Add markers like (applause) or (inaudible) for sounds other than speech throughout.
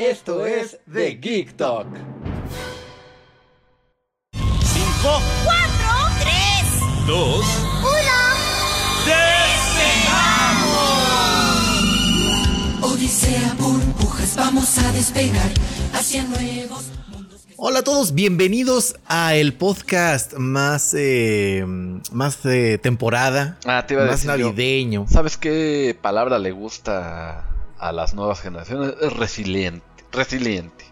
Esto es The Geek Talk. 5, 4, 3, 2, 1. Odisea burbujas, vamos a despegar hacia nuevos mundos. Hola a todos, bienvenidos a el podcast más, eh, más de temporada, Ah, te iba a más decir yo. navideño. ¿Sabes qué palabra le gusta a las nuevas generaciones? Es resiliente. Resiliente.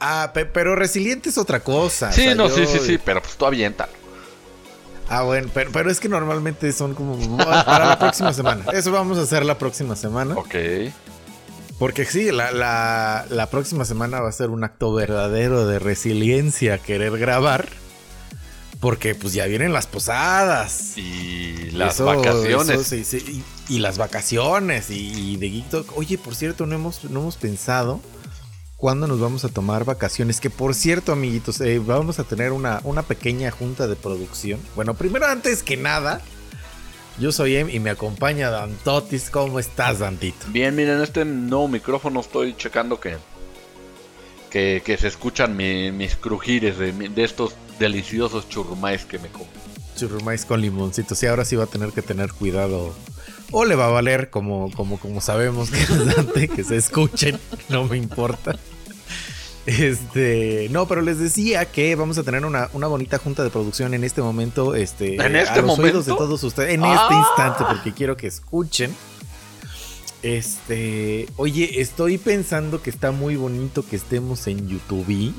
Ah, pe- pero resiliente es otra cosa. Sí, o sea, no, yo- sí, sí, sí, pero pues tú aviéntalo. Ah, bueno, pero, pero es que normalmente son como (laughs) para la próxima semana. Eso vamos a hacer la próxima semana. Ok. Porque sí, la, la, la próxima semana va a ser un acto verdadero de resiliencia querer grabar. Porque pues ya vienen las posadas. Y las Eso- vacaciones. eso sí, sí, y, y las vacaciones. Y, y de Geek Talk. Oye, por cierto, no hemos, no hemos pensado cuándo nos vamos a tomar vacaciones. Que por cierto, amiguitos, eh, vamos a tener una, una pequeña junta de producción. Bueno, primero, antes que nada, yo soy Em y me acompaña Dantotis. ¿Cómo estás, Dantito? Bien, miren, este nuevo micrófono estoy checando que que, que se escuchan mi- mis crujires de, estos deliciosos churrumais que me como. Churrumais con limoncito. Sí, ahora sí va a tener que tener cuidado. O le va a valer, como, como, como sabemos que es Dante, que se escuchen. No me importa. Este, no, pero les decía que vamos a tener una, una bonita junta de producción en este momento. Este, ¿En este a los oídos de momento? todos ustedes. En ¡Ah! este instante, porque quiero que escuchen. Este, oye, estoy pensando que está muy bonito que estemos en YouTube.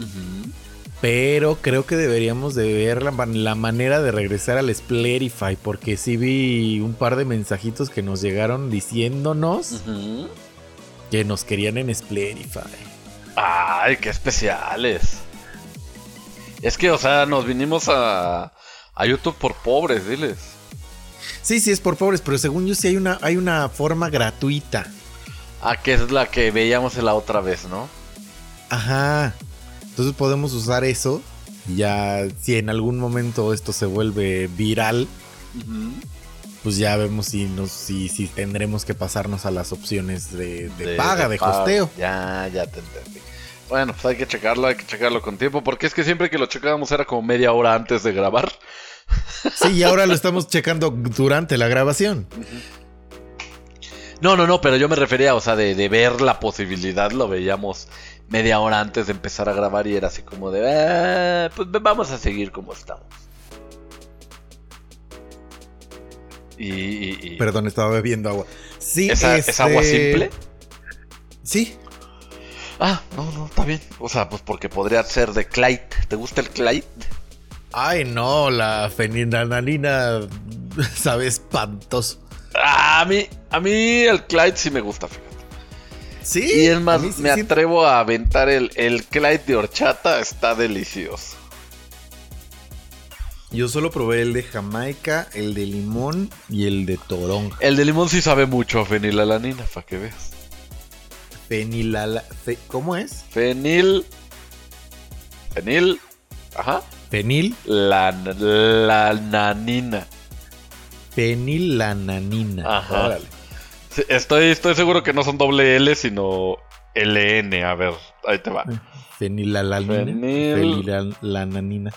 Pero creo que deberíamos de ver la, la manera de regresar al Splurify. Porque sí vi un par de mensajitos que nos llegaron diciéndonos que nos querían en Splurify. Ay, qué especiales. Es que, o sea, nos vinimos a, a YouTube por pobres, diles. Sí, sí, es por pobres, pero según yo sí hay una, hay una forma gratuita. Ah, que es la que veíamos la otra vez, ¿no? Ajá. Entonces podemos usar eso. Ya si en algún momento esto se vuelve viral, pues ya vemos si nos, si, si tendremos que pasarnos a las opciones de, de paga, de, pago. hosteo. Ya, ya te entendí. Bueno, pues hay que checarlo, hay que checarlo con tiempo, porque es que siempre que lo checábamos era como media hora antes de grabar. (laughs) Sí, y ahora lo estamos checando durante la grabación. No, no, no, pero yo me refería, o sea, de, de ver la posibilidad, lo veíamos media hora antes de empezar a grabar y era así como de, "Ah, pues vamos a seguir como estamos. Y, y- y- Perdón, estaba bebiendo agua. Sí, ¿Es, este, agua simple? Sí. Ah, no, no, está bien. O sea, pues porque podría ser de Clyde. ¿Te gusta el Clyde? Ay, no, la fenilalanina (laughs) sabe espantoso. Ah, a mí, a mí el Clyde sí me gusta, fíjate. Sí. Y es más, sí me atrevo a aventar el, el Clyde de horchata, está delicioso. Yo solo probé el de Jamaica, el de limón y el de toronja. El de limón sí sabe mucho a fenilalanina, para que veas. Fenilala... fe- ¿Cómo es? Fenil. Fenil. Ajá. Fenil, La, la nanina. Ajá. Órale. Sí, estoy, estoy seguro que no son doble L, sino LN. A ver, ahí te va. Fenilalanina. Fenil. Fenilalanina.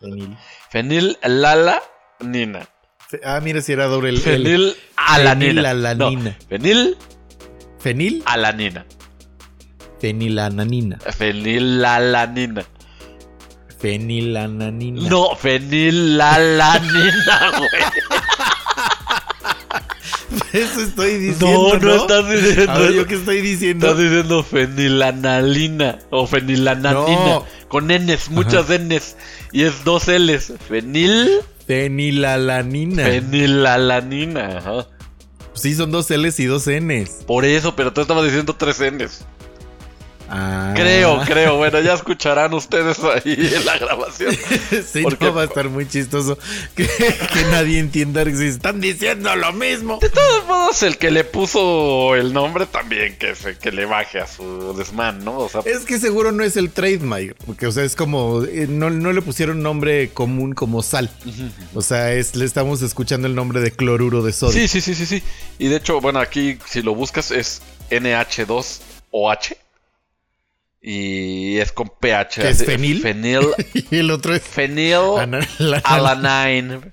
Fenil. Fenil lala nina. Fe- Ah, mira si era doble L. Fenil alanina. Fenilalanina. No, fenil Fenil, alanina. fenilananina. Fenilalanina. Fenilananina. No, fenilalanina, güey. (laughs) (laughs) Eso estoy diciendo. No, no estás diciendo A ver, eso. ¿yo qué estoy diciendo? Estás diciendo fenilanalina o fenilananina. No. Con Ns, muchas Ns. Y es dos Ls. Fenil, Fenilalanina. fenilalanina. Ajá. sí, son dos L's y dos N's. Por eso, pero tú estabas diciendo tres Ns. Ah. Creo, creo. Bueno, ya escucharán ustedes ahí en la grabación. (laughs) sí, Porque- no va a estar muy chistoso que, que nadie entienda que si están diciendo lo mismo. De todos modos, el que le puso el nombre también que, se, que le baje a su desmán, ¿no? O sea, Es que seguro no es el trademark, porque o sea, es como eh, no, no le pusieron nombre común como sal. O sea, es le estamos escuchando el nombre de cloruro de sodio. sí, sí, sí, sí, sí. Y de hecho, bueno, aquí si lo buscas es NH2OH. Y es con pH. ¿Qué es fenil? Fenil. (laughs) Y el otro es Fenil alanine.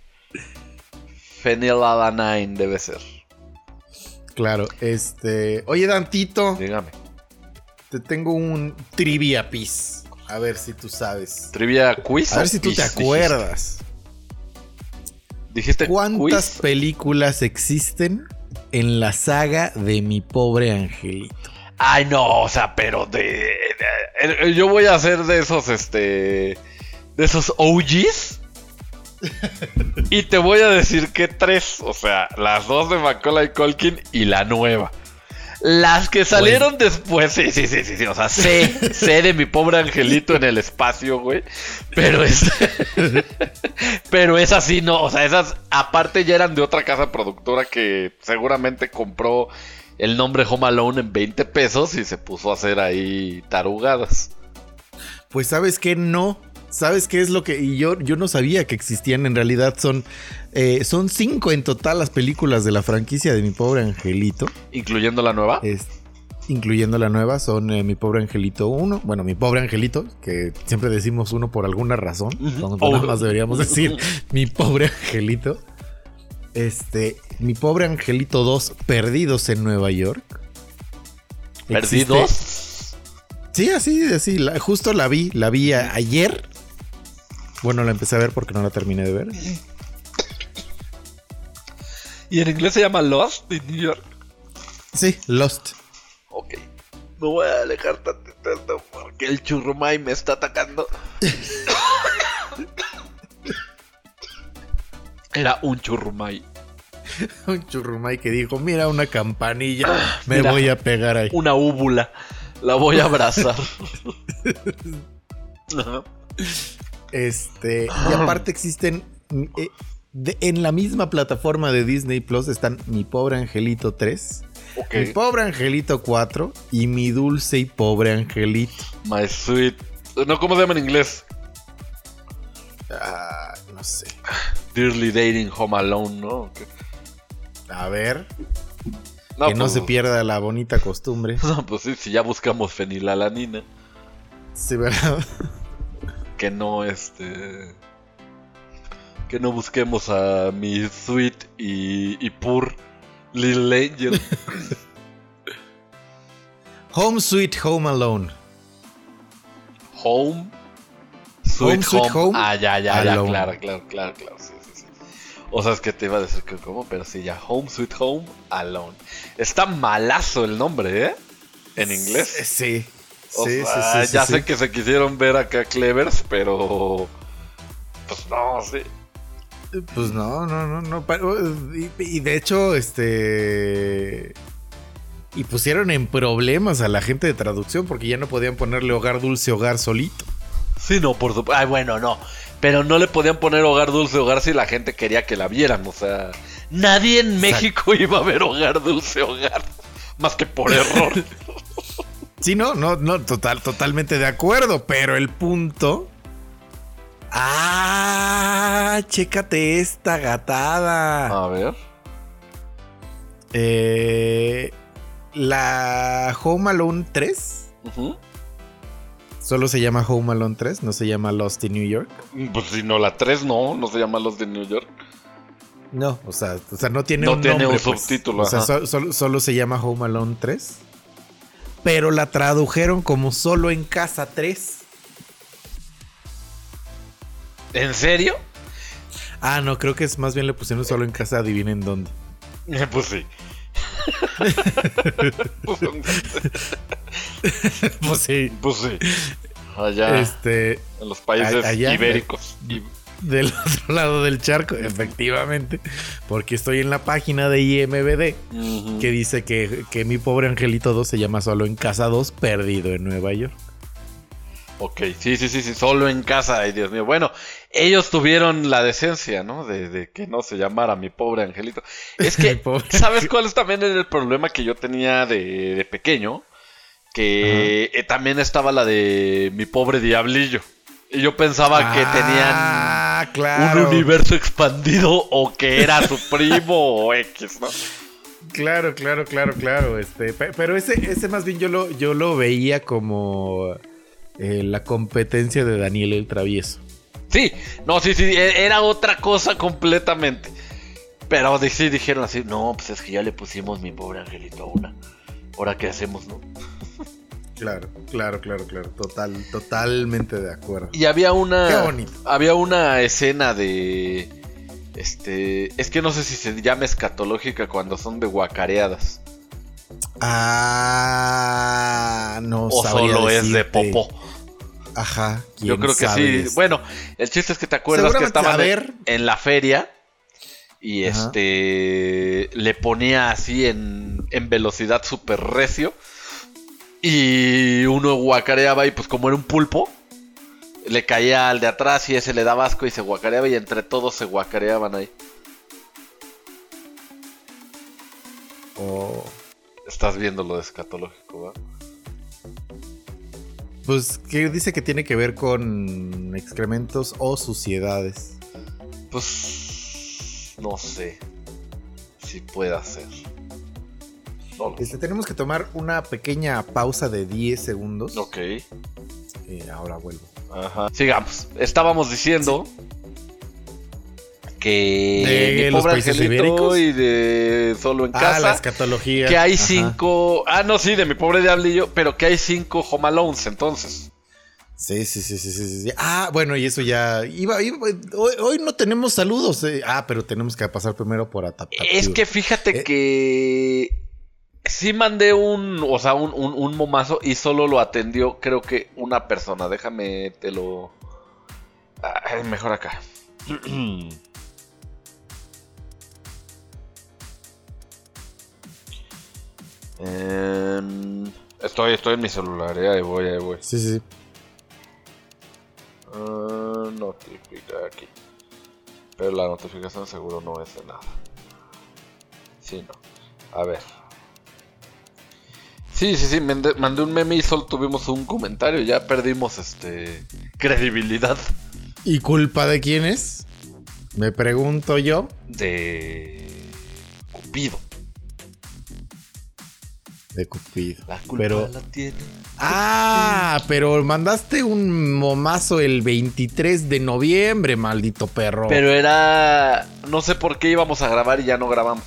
(laughs) Fenil alanine debe ser. Claro, este, oye Dantito, Dígame. te tengo un trivia piece. A ver si tú sabes. Trivia quiz. A ver si tú te acuerdas. Dijiste, ¿Dijiste ¿Cuántas quiz? películas existen en la saga de mi pobre angelito? Ay, no, o sea, pero de, de- de- Yo voy a hacer de esos, este. De esos OGs. (laughs) y te voy a decir que tres. O sea, las dos de Macaulay Culkin y la nueva. Las que salieron después, sí, sí, sí, sí, sí. O sea, (laughs) sé, sé de mi pobre angelito en el espacio, güey. Pero es. (laughs) pero es así, no. O sea, esas aparte ya eran de otra casa productora que seguramente compró el nombre Home Alone en 20 pesos y se puso a hacer ahí tarugadas. Pues sabes que no. ¿Sabes qué es lo que.? Y yo, yo no sabía que existían. En realidad son. eh, son cinco en total las películas de la franquicia de mi pobre angelito. Incluyendo la nueva. Es- incluyendo la nueva, son eh, mi pobre angelito 1. Bueno, mi pobre angelito, que siempre decimos uno por alguna razón. Oh. nada más deberíamos decir (laughs) mi pobre angelito. Este, mi pobre angelito 2, perdidos en Nueva York. Existe- Perdidos. Sí, así, así. la- justo la vi, la vi a- ayer. Bueno, la empecé a ver porque no la terminé de ver. Y en inglés se llama Lost in New York. Sí, Lost. Ok. Me voy a alejar tantito porque el churrumay me está atacando. (laughs) Era un churrumay. (laughs) Un churrumay que dijo, mira una campanilla, me Mira. voy a pegar ahí. Una úvula. La voy a abrazar. (laughs) Ajá. Este, y aparte existen eh, de- en la misma plataforma de Disney Plus están Mi Pobre Angelito 3, Ok. Mi Pobre Angelito 4 y Mi Dulce y Pobre Angelito. My sweet. No, ¿cómo se llama en inglés? Ah, no sé. Dearly Dating Home Alone, ¿no? A ver, No, que no pues- se pierda la bonita costumbre. (laughs) No, pues sí, si ya buscamos fenilalanina, Sí, ¿verdad? que no este. Que no busquemos a mi sweet y, y pur Little Angel. (laughs) Home Sweet Home Alone. Home. Sweet Home, Sweet Home, Ah, ya, ya, ya, claro, claro, claro, claro. Sí, sí, sí. O sea, es que te iba a decir que cómo, pero sí, ya. Home Sweet Home Alone. Está malazo el nombre, ¿eh? En inglés. Sí. O sí, sea, sí, sí, ya sé que se quisieron ver acá clevers, pero. Pues no, sí. Pues no, no, no, no. Y, y de hecho, este. Y pusieron en problemas a la gente de traducción porque ya no podían ponerle hogar dulce, hogar solito. Sí, no, por supuesto. Ay, bueno, no. Pero no le podían poner hogar dulce hogar si la gente quería que la vieran. O sea, nadie en México (laughs) iba a ver hogar dulce hogar. Más que por error. (laughs) Sí, no, no, no, total, totalmente de acuerdo. Pero el punto. Ah, chécate esta gatada. A ver. Eh, la Home Alone 3 Ujú. Solo se llama Home Alone 3, no se llama Lost in New York. Pues si no, la 3 no, no se llama Los de New York. No, o sea, o sea, no tiene No un tiene nombre, un pues. subtítulo, O sea, so- solo, solo se llama Home Alone 3. Pero la tradujeron como Solo en Casa 3. ¿En serio? Ah, no, creo que es más bien le pusieron Solo en Casa, adivinen dónde. Pues sí. (laughs) (laughs) (laughs) pues, sí. pues sí. Allá Este, en los países allá- ibéricos. Del (laughs) otro lado del charco, efectivamente, porque estoy en la página de IMBD que dice que, que mi pobre angelito 2 se llama solo en casa 2, perdido en Nueva York. Ok, sí, sí, sí, sí, solo en casa, ay Dios mío. Bueno, ellos tuvieron la decencia, ¿no? De, de que no se llamara mi pobre angelito. Es que, (laughs) ¿sabes cuál es también el problema que yo tenía de, de pequeño? Que eh, también estaba la de mi pobre diablillo. Y yo pensaba que tenían Ah, claro. un universo expandido o que era su (laughs) primo o X, ¿no? Claro, claro, claro, claro. Este, pe- pero ese, ese más bien yo lo, yo lo veía como eh, la competencia de Daniel el Travieso. Sí, no, sí, sí, e- era otra cosa completamente. Pero sí dijeron así, no, pues es que ya le pusimos mi pobre angelito a una. Ahora qué hacemos, ¿no? Claro, claro, claro, claro. Total, totalmente de acuerdo. Y había una. Qué bonito. Había una escena de. Este. Es que no sé si se llama escatológica cuando son de guacareadas. Ah, no O sabría solo es de popó. Ajá. Yo creo que sí. Bueno, el chiste es que te acuerdas que estaban en la feria. Y Ajá. este. Le ponía así en, en velocidad super recio. Y uno guacareaba y pues como era un pulpo. Le caía al de atrás y ese le daba asco y se guacareaba y entre todos se guacareaban ahí. Oh, Estás viendo lo de escatológico, ¿va? Pues que dice que tiene que ver con excrementos o suciedades. Pues. No sé. Si pueda ser. No. Este, tenemos que tomar una pequeña pausa de 10 segundos. Ok. Eh, ahora vuelvo. Ajá. Sigamos. Estábamos diciendo que De mi los países ibéricos. y de solo en Ah, la casa. escatología. que hay Ajá. cinco. Ah, no, sí, de mi pobre diablillo, pero que hay cinco Home Alones entonces. Sí, sí, sí, sí, sí. Ah, bueno, y eso ya. Iba, iba- hoy, hoy no tenemos saludos. eh. Ah, pero tenemos que pasar primero por Atapatio. Es que fíjate Eh. que sí mandé un, o sea, un, un, un momazo y solo lo atendió, creo que una persona. Déjame, te lo. Ay, mejor acá. (clears throat) Em, estoy, estoy en mi celular, eh, ahí voy, ahí voy. Sí, sí. Ah, notificar aquí. Pero la notificación seguro no es de nada. Sí, no. A ver. Sí, sí, sí, mandé, mandé un meme y solo tuvimos un comentario. Ya perdimos este credibilidad ¿Y culpa de quién es? Me pregunto yo. de Cupido. De Cupido. La culpa Pero. la tiene. Ah, pero mandaste un momazo el 23 de noviembre, maldito perro. Pero era. No sé por qué íbamos a grabar y ya no grabamos.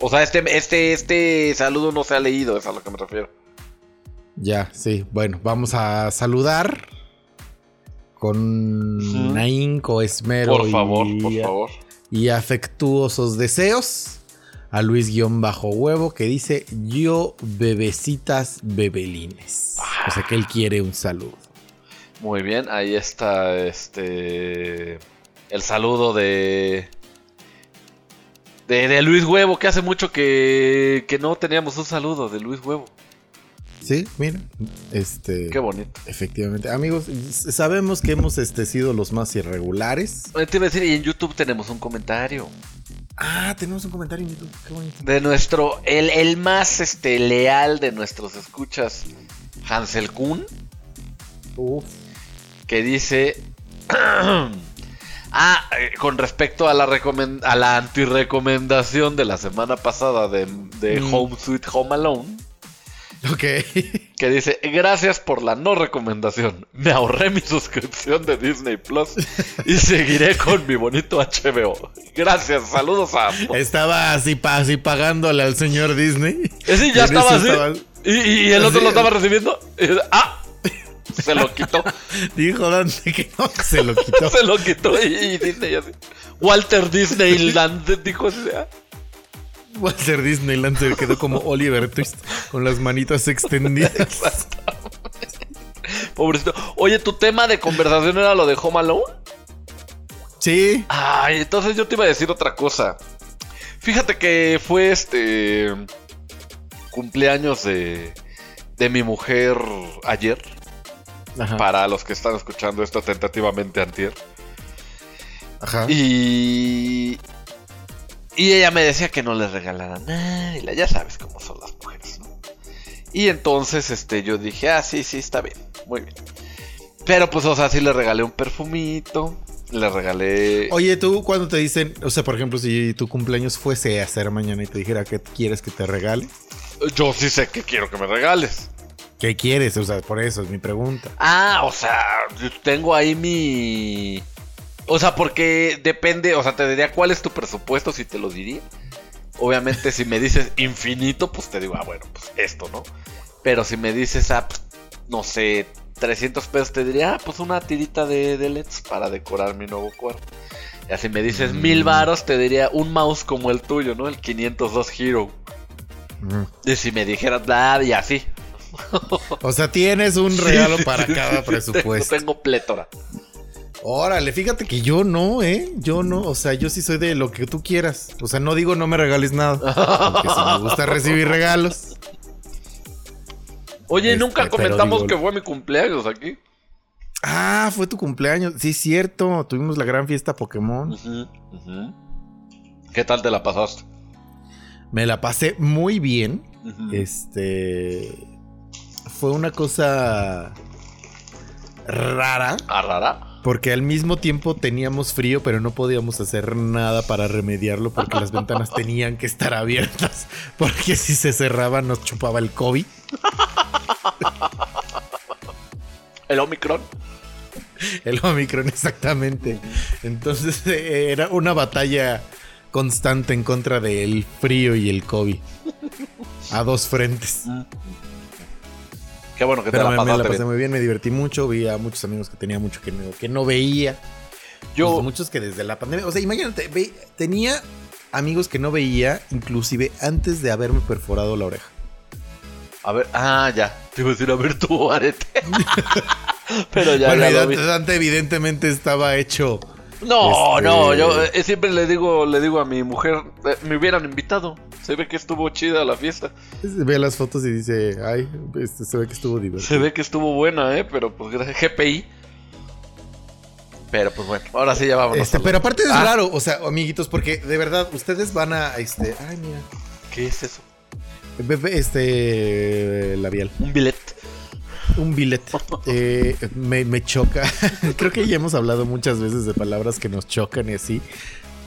O sea, este, este, este saludo no se ha leído, es a lo que me refiero. Ya, sí. Bueno, vamos a saludar con Ujú. ahínco, esmero Por favor, y, por favor. y afectuosos deseos a Luis-Huevo que dice yo bebecitas bebelines. O sea que él quiere un saludo. Muy bien, ahí está este el saludo de de, de Luis Huevo, que hace mucho que, que no teníamos un saludo de Luis Huevo. Sí, mira. Este. Qué bonito. Efectivamente. Amigos, sabemos que hemos este, sido los más irregulares. Eh, Te iba a decir, y en YouTube tenemos un comentario Ah, tenemos un comentario en YouTube. Qué bonito. de nuestro, el, el más este leal de nuestros escuchas, Hansel Kuhn, Uf. que dice... (clears throat) Ah, eh, con respecto a la, a la antirecomendación de la semana pasada de, de Mm. Home Sweet Home Alone, (laughs) Ok. que dice, gracias por la no recomendación. Me ahorré mi suscripción de Disney Plus y seguiré con mi bonito HBO. Gracias, saludos a... Estaba así, así pagándole al señor Disney. Sí, ya estaba así. estaba- Y, el otro Sí. lo estaba recibiendo. y ah, se lo quitó. (laughs) Dijo Dante que no, se lo quitó. (laughs) se lo quitó y, y Disney así. Walter Disneyland dijo así. Walter Disneyland se quedó como Oliver Twist con las manitas extendidas. Pobrecito. Oye, ¿tu tema de conversación era lo de Home Alone? Sí. Ay, entonces yo te iba a decir otra cosa. Fíjate que fue este cumpleaños de, de mi mujer ayer. Ajá. Para los que están escuchando esto tentativamente antier. Ajá. Y. Y ella me decía que no le regalaran nada. Y la- ya sabes cómo son las mujeres, ¿no? Y entonces este, yo dije, ah, sí, sí, está bien. Muy bien. Pero pues, o sea, sí le regalé un perfumito. Le regalé. Oye, tú cuando te dicen, o sea, por ejemplo, si tu cumpleaños fuese a ser mañana y te dijera qué quieres que te regale, Yo sí sé que quiero que me regales. ¿qué quieres? O sea, por eso es mi pregunta. Ah, o sea, tengo ahí mi. O sea, porque depende, o sea, te diría cuál es tu presupuesto si te lo diría. Obviamente, si me dices infinito, pues te digo, ah, bueno, pues esto, ¿no? Pero si me dices, ah, pues, no sé, 300 pesos, te diría, ah, pues una tirita de, de LEDs para decorar mi nuevo cuarto. Y así me dices mil varos, te diría un mouse como el tuyo, ¿no? El 502 Hero. Mm. Y si me dijeras, nada, y así. O sea, tienes un regalo para Sí, cada sí, presupuesto. Tengo, tengo plétora. Órale, fíjate que yo no, ¿eh? Yo no, o sea, yo sí soy de lo que tú quieras. O sea, no digo no me regales nada. Porque sí me gusta (laughs) recibir regalos. Oye, Este, nunca comentamos digo- que fue mi cumpleaños aquí. Ah, fue tu cumpleaños. Sí, cierto. Tuvimos la gran fiesta Pokémon. ¿Qué tal te la pasaste? Me la pasé muy bien. Este. Fue una cosa rara. ¿Ah, rara? Porque al mismo tiempo teníamos frío, pero no podíamos hacer nada para remediarlo porque las ventanas tenían que estar abiertas. Porque si se cerraban nos chupaba el COVID. ¿El Omicron? El Omicron, exactamente. Entonces eh, era una batalla constante en contra del frío y el COVID. A dos frentes. Qué bueno que Pero te la me la pasaste pasé bien. muy bien, me divertí mucho. Vi a muchos amigos que tenía mucho que no, que no veía. Yo, Pues muchos que desde la pandemia. O sea, imagínate, ve- tenía amigos que no veía, inclusive antes de haberme perforado la oreja. a ver, ah, ya. Te iba a decir, a ver tu arete. (laughs) Pero ya, bueno, ya lo vi. Dante evidentemente estaba hecho. No, este- no, yo eh, siempre le digo, le digo a mi mujer, eh, me hubieran invitado. Se ve que estuvo chida la fiesta. Ve las fotos y dice, ay, este, se ve que estuvo divertido. Se ve que estuvo buena, eh, pero pues gracias GPI. Pero pues bueno, ahora sí ya vámonos. Este, pero aparte es Ah, raro, o sea, amiguitos, porque de verdad ustedes van a, este, ay, mira, ¿Qué es eso? este, labial, Un billet. Un billet, (laughs) eh, me, me choca. (laughs) Creo que ya hemos hablado muchas veces de palabras que nos chocan y así,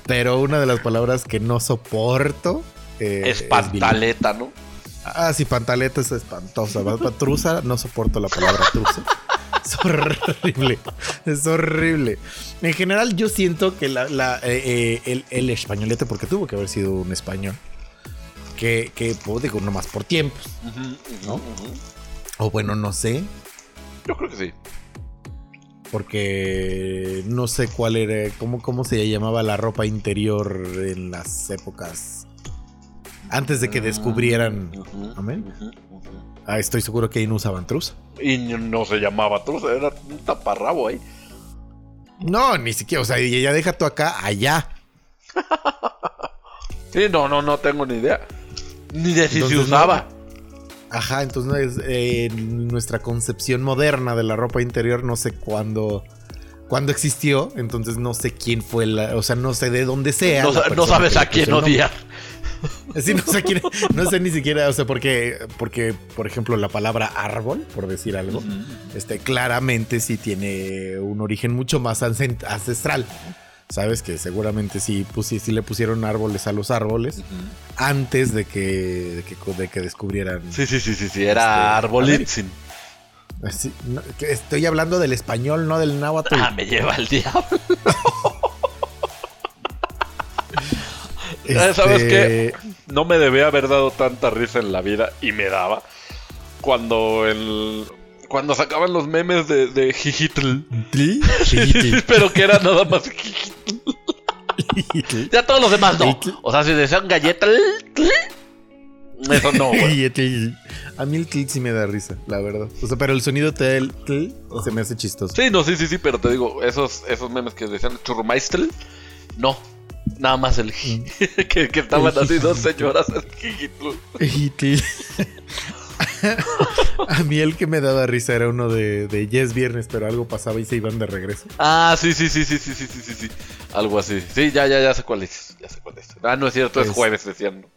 pero una de las palabras que no soporto eh, Es pantaleta, ¿no? Ah, sí, pantaleta es espantosa. Truza, no soporto la palabra truza. (laughs) Es horrible. Es horrible. En general, yo siento que la, la, eh, eh, el, el españolete, porque tuvo que haber sido un español, que, que pues, digo, nomás por tiempos. ¿No? O bueno, no sé, Yo creo que sí. porque no sé cuál era, cómo, cómo se llamaba la ropa interior en las épocas antes de que descubrieran. Ujú, Amén. Ah, estoy seguro que ahí no usaban truza. Y no se llamaba truza, era un taparrabo ahí. No, ni siquiera, o sea, ya deja tú acá, allá. (laughs) Sí, no, no, no tengo ni idea. Ni de si se no. Ajá, entonces eh, nuestra concepción moderna de la ropa interior no sé cuándo, cuándo existió, entonces no sé quién fue la, o sea, no sé de dónde sea. No, sabes a quién odiar. (laughs) Sí, no sé quién, no sé ni siquiera, o sea, porque, porque, por ejemplo, la palabra árbol, por decir algo, este, claramente sí tiene un origen mucho más ancestral. Sabes que seguramente sí, pusi- sí le pusieron árboles a los árboles antes de que, de que, de que descubrieran. Sí, sí, sí, sí, sí, era Este, Arbolitzin. Así, no, que estoy hablando del español, no del náhuatl. Ah, me lleva el diablo. Este, ¿Sabes qué? No me debía haber dado tanta risa en la vida y me daba cuando el cuando sacaban los memes de, de Jijitl. (laughs) ¿Sí? Pero que era nada más Jijitl. Ya todos los demás no. O sea, si decían galleta, Eso no, güey. (laughs) El- a mí el tilt sí me da risa, la verdad. O sea, pero el sonido tel, tel, se me hace chistoso. Sí, no, sí, sí, sí, pero te digo, esos, esos memes que decían Churrumeister, no. Nada más el (laughs) que, que estaban El así dos señoras el (laughs) a mí el que me daba risa era uno de, de Yes Viernes, pero algo pasaba y se iban de regreso. Ah, sí, sí, sí, sí, sí, sí, sí, sí. Algo así. Sí, ya, ya, ya sé cuál es. Ya sé cuál es. Ah, no es cierto, es Es- jueves, decían. (laughs)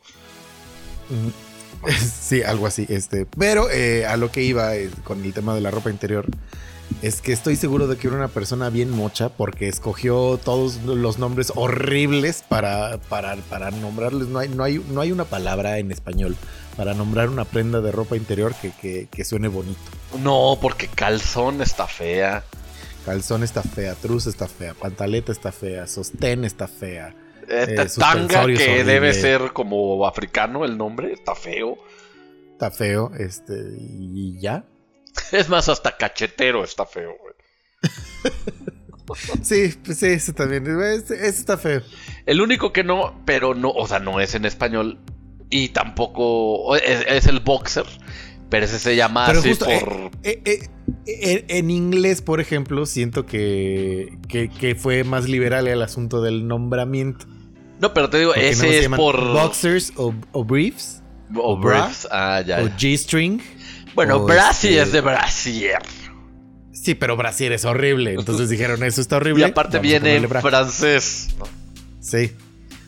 Sí, algo así. Este, pero eh, a lo que iba eh, con el tema de la ropa interior es que estoy seguro de que era una persona bien mocha porque escogió todos los nombres horribles para, para, para nombrarles. No hay, no, hay, no hay una palabra en español para nombrar una prenda de ropa interior que, que, que suene bonito. No, porque calzón está fea. Calzón está fea, truz está fea, pantaleta está fea, sostén está fea. Esta Eh, tanga que horrible. debe ser como africano el nombre, está feo. Está feo, este, y ya. (laughs) Es más, hasta cachetero está feo, güey. Sí, pues sí, ese también. Ese, ese está feo. El único que no, pero no, o sea, no es en español. Y tampoco es, es el boxer. Pero ese se llama Pero así justo, por. eh, eh, eh, en inglés, por ejemplo, siento que, que, que fue más liberal el asunto del nombramiento. No, pero te digo, Porque ese es por. Boxers o, o briefs o briefs. Ah, ya. o G-string. bueno, o bra sí este- es de brasier. Sí, pero brasier es horrible. Entonces dijeron, eso está horrible. Y aparte vamos viene en francés. Sí.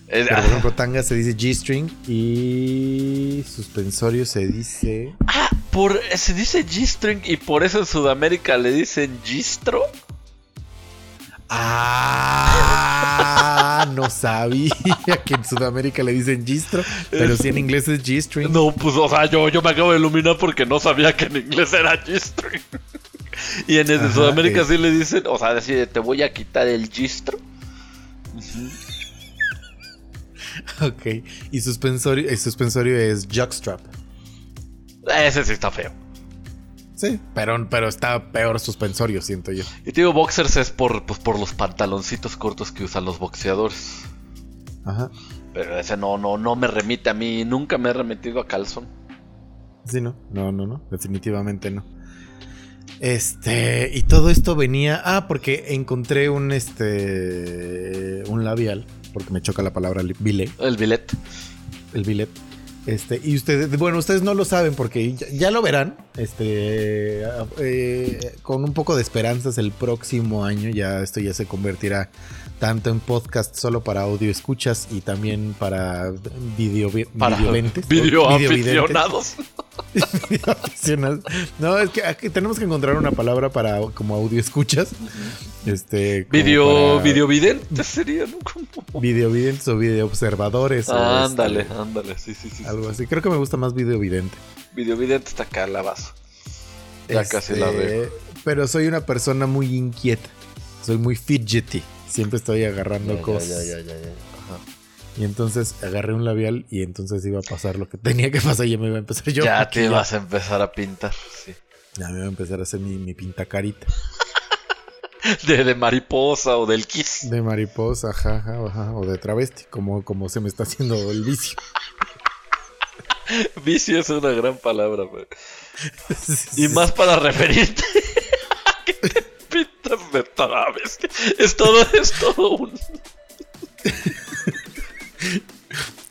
Es- Pero por ejemplo, tanga se dice G-string y suspensorio se dice. ah, por, se dice G-string y por eso en Sudamérica le dicen Gistro. Ah, no sabía que en Sudamérica le dicen gistro, pero sí en inglés es G-string. No, pues, o sea, yo, yo me acabo de iluminar porque no sabía que en inglés era G-string. y en, Ajá, Sudamérica eh. sí le dicen, o sea, decir, te voy a quitar el Gistro. Ok. Y suspensorio, el suspensorio es jockstrap. Ese sí está feo. Sí, pero, pero está peor suspensorio, siento yo. Y te digo, boxers es por, pues, por los pantaloncitos cortos que usan los boxeadores. Ajá. Pero ese no, no, no me remite a mí. Nunca me he remitido a calzón. Sí, no. No, no, no. Definitivamente no. Este. Y todo esto venía. Ah, porque encontré un este. un labial. Porque me choca la palabra li- bile. El billet. el billet. Este, y ustedes, bueno, ustedes no lo saben porque ya, lo verán. Este, eh, con un poco de esperanzas el próximo año ya esto ya se convertirá tanto en podcast solo para audio escuchas y también para video Para videoventes, video aficionados. (laughs) Video aficionados. No, es que aquí tenemos que encontrar una palabra para como audio escuchas. Este, Video, para videovidentes sería, ¿no? Como- videovidentes o video observadores. Ándale, ándale, sí, sí, sí. Algo así. Creo que me gusta más videovidente. Videovidente está acá la. Ya casi la Este, veo. Pero soy una persona muy inquieta. Soy muy fidgety. Siempre estoy agarrando cosas. Ajá. Y entonces agarré un labial y entonces iba a pasar lo que tenía que pasar. Ya me iba a empezar yo. ya te vas a empezar a pintar, sí. Ya me iba a empezar a hacer mi, mi pintacarita. (laughs) De, de mariposa o del kiss. De mariposa, ajá, ajá, O de travesti, como, como se me está haciendo el vicio. (laughs) Vicio es una gran palabra, güey. (laughs) Y más para referirte a que te pintas de travesti. Es todo, es todo un.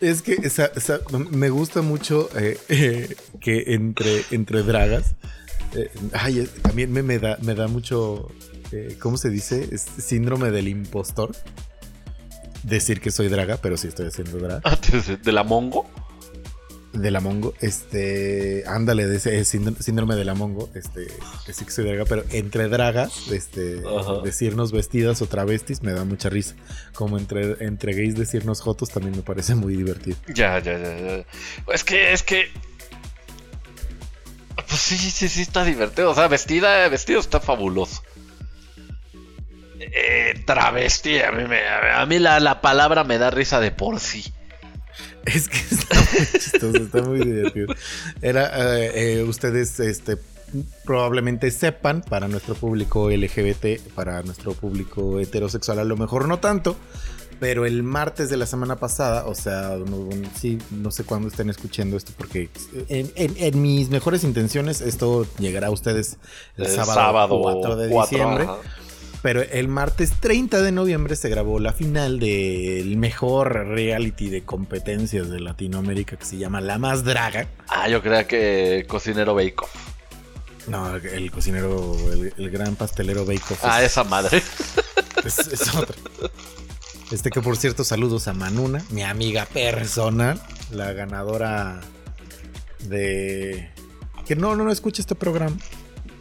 Es que esa- esa- me gusta mucho eh, eh, que entre, entre dragas. eh, ay, también me, me da, me da mucho. ¿Cómo se dice? Es síndrome del impostor. Decir que soy draga, pero sí estoy haciendo drag. ¿De la Mongo? De la Mongo. Este. Ándale, de ese síndrome, síndrome de la Mongo. Este. Que sí que soy draga, pero entre dragas, este. Ajá. Decirnos vestidas o travestis me da mucha risa. Como entre, entre gays decirnos jotos también me parece muy divertido. Ya, ya, ya, ya. Es que, es que. Pues sí, sí, sí, está divertido. O sea, vestida, vestido está fabuloso. Eh, travesti, a mí, me, a mí la, la palabra me da risa de por sí. (laughs) Es que está muy chistoso, está muy divertido. Era, eh, eh, ustedes este, probablemente sepan, para nuestro público LGBT, para nuestro público heterosexual, a lo mejor no tanto, Pero el martes de la semana pasada, o sea, no, sí, no sé cuándo estén escuchando esto, porque en, en- en mis mejores intenciones esto llegará a ustedes el, El sábado, 4 de 4, diciembre. ajá. Pero el martes 30 de noviembre se grabó la final del mejor reality de competencias de Latinoamérica que se llama La Más Draga. Ah, yo creía que cocinero Bake Off. No, el cocinero, el, el gran pastelero Bake Off Ah, es- esa madre. Es, es otra. Este que por cierto, saludos a Manuna, mi amiga personal, la ganadora de... Que no, no, no escucha este programa,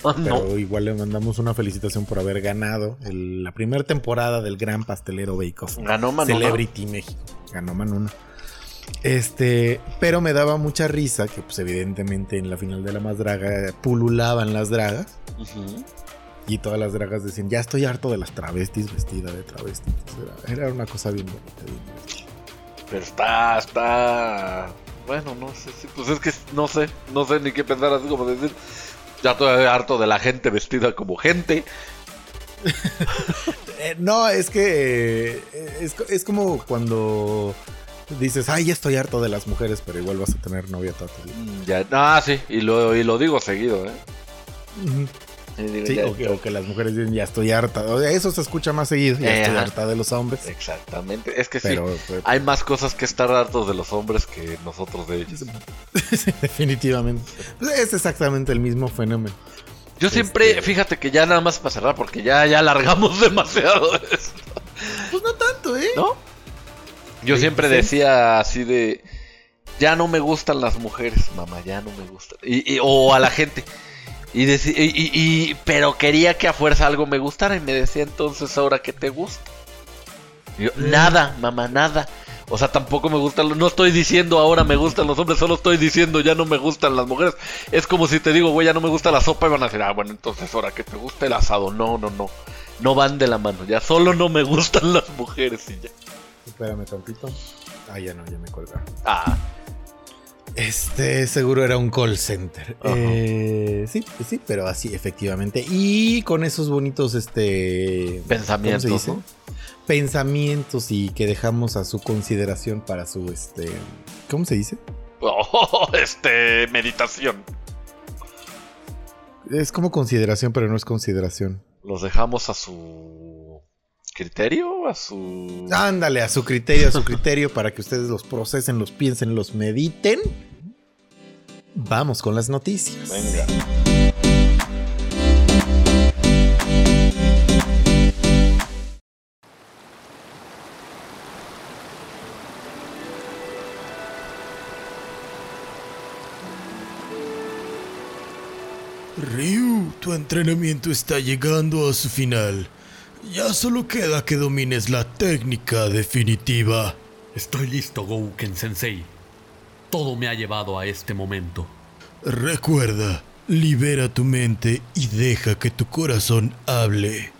Ah, (laughs) pero no. igual le mandamos una felicitación por haber ganado el- la primera temporada del Gran Pastelero Bake Off. Ganó Manuna. Celebrity México. Ganó Manuna. Este, pero me daba mucha risa que pues evidentemente en la final de la más draga pululaban las dragas. Y todas las dragas decían, ya estoy harto de las travestis vestida de travestis. Era, era una cosa bien bonita. bien bonita. Pero está, está. Bueno, no sé, sí, pues es que no sé, no sé ni qué pensar así como decir. Ya estoy harto de la gente vestida como gente. Eh, no, es que eh, es, co- es como cuando dices, ay, ya estoy harto de las mujeres, pero igual vas a tener novia toda tu vida. Mm, Ya, ah, sí, y lo, y lo digo seguido, ¿eh? (laughs) Sí, o que, o que las mujeres dicen, ya estoy harta. O sea, eso se escucha más seguido, ya Eh, estoy harta de los hombres. Exactamente, es que sí. Pero, Hay más cosas que estar hartos de los hombres que nosotros de ellos. (laughs) Sí, definitivamente. Pues Es exactamente el mismo fenómeno. Yo siempre, Este- fíjate que ya nada más para cerrar, porque ya, ya alargamos (laughs) demasiado esto, Pues no tanto, ¿eh? ¿no? Yo Sí, siempre sí. decía así de, ya no me gustan las mujeres, mamá, ya no me gustan. Y, y- o a la gente. Y, deci- y, y- y- pero quería que a fuerza algo me gustara y me decía entonces ahora que te gusta. Yo, Mm. nada, mamá, nada. O sea, tampoco me gustan, los- no estoy diciendo ahora me gustan los hombres, solo estoy diciendo ya no me gustan las mujeres. Es como si te digo, güey, ya no me gusta la sopa y van a decir, ah, bueno, entonces ahora que te gusta el asado. No, no, no. No van de la mano, ya solo no me gustan las mujeres y ya. Espérame tantito. Ah, ya no, ya me colgaron. Ah, Este seguro era un call center. Eh, sí, sí, pero así, efectivamente. Y con esos bonitos, este. Pensamientos. Pensamientos y que dejamos a su consideración para su, este. ¿Cómo se dice? Oh, (laughs) este, meditación. Es como consideración, pero no es consideración. Los dejamos a su criterio, a su... Ándale, a su criterio, a su criterio, para que ustedes los procesen, los piensen, los mediten. Vamos con las noticias. Venga. Ryu, tu entrenamiento está llegando a su final. Ya solo queda que domines la técnica definitiva. Estoy listo, Gouken Sensei. Todo me ha llevado a este momento. Recuerda, libera tu mente y deja que tu corazón hable.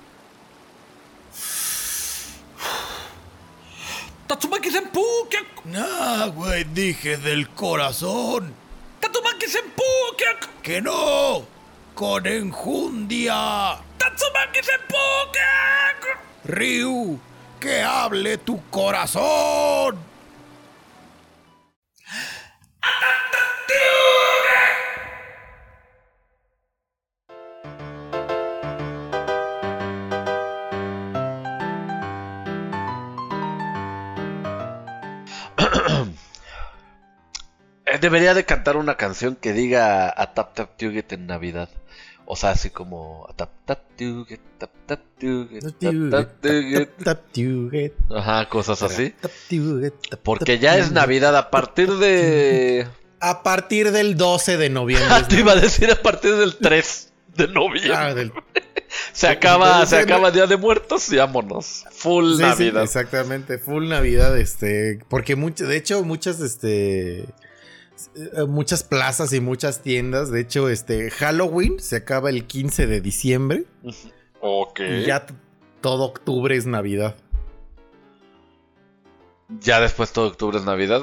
¡Tatsumaki Senpu! ¿Qué? Nah, güey, dije del corazón. ¡Tatsumaki Senpu! ¿Qué? ¡Que no! ¡Con enjundia! ¡Tatsumaki Senpu! ¿Qué? Ryu, que hable tu corazón. Debería de cantar una canción que diga a Tap Tap Tuget en Navidad. O sea, así como a Tap Tap Tuget, Tap Tap Tuget, Tap Tap Tuget. Tap, tuget, Ajá, cosas así. Porque ya es. Navidad a partir de... A partir del 12 de noviembre. Ah, (laughs) te iba a decir a partir del 3 de noviembre. Ah, del- (laughs) Se acaba, se acaba Día de Muertos y vámonos. Full Sí, sí, Navidad. exactamente, full Navidad, este, porque mucho, de hecho, muchas, este, muchas plazas y muchas tiendas, de hecho, este, Halloween se acaba el 15 de diciembre (laughs) ok. y ya todo octubre es Navidad. Ya después todo octubre es Navidad.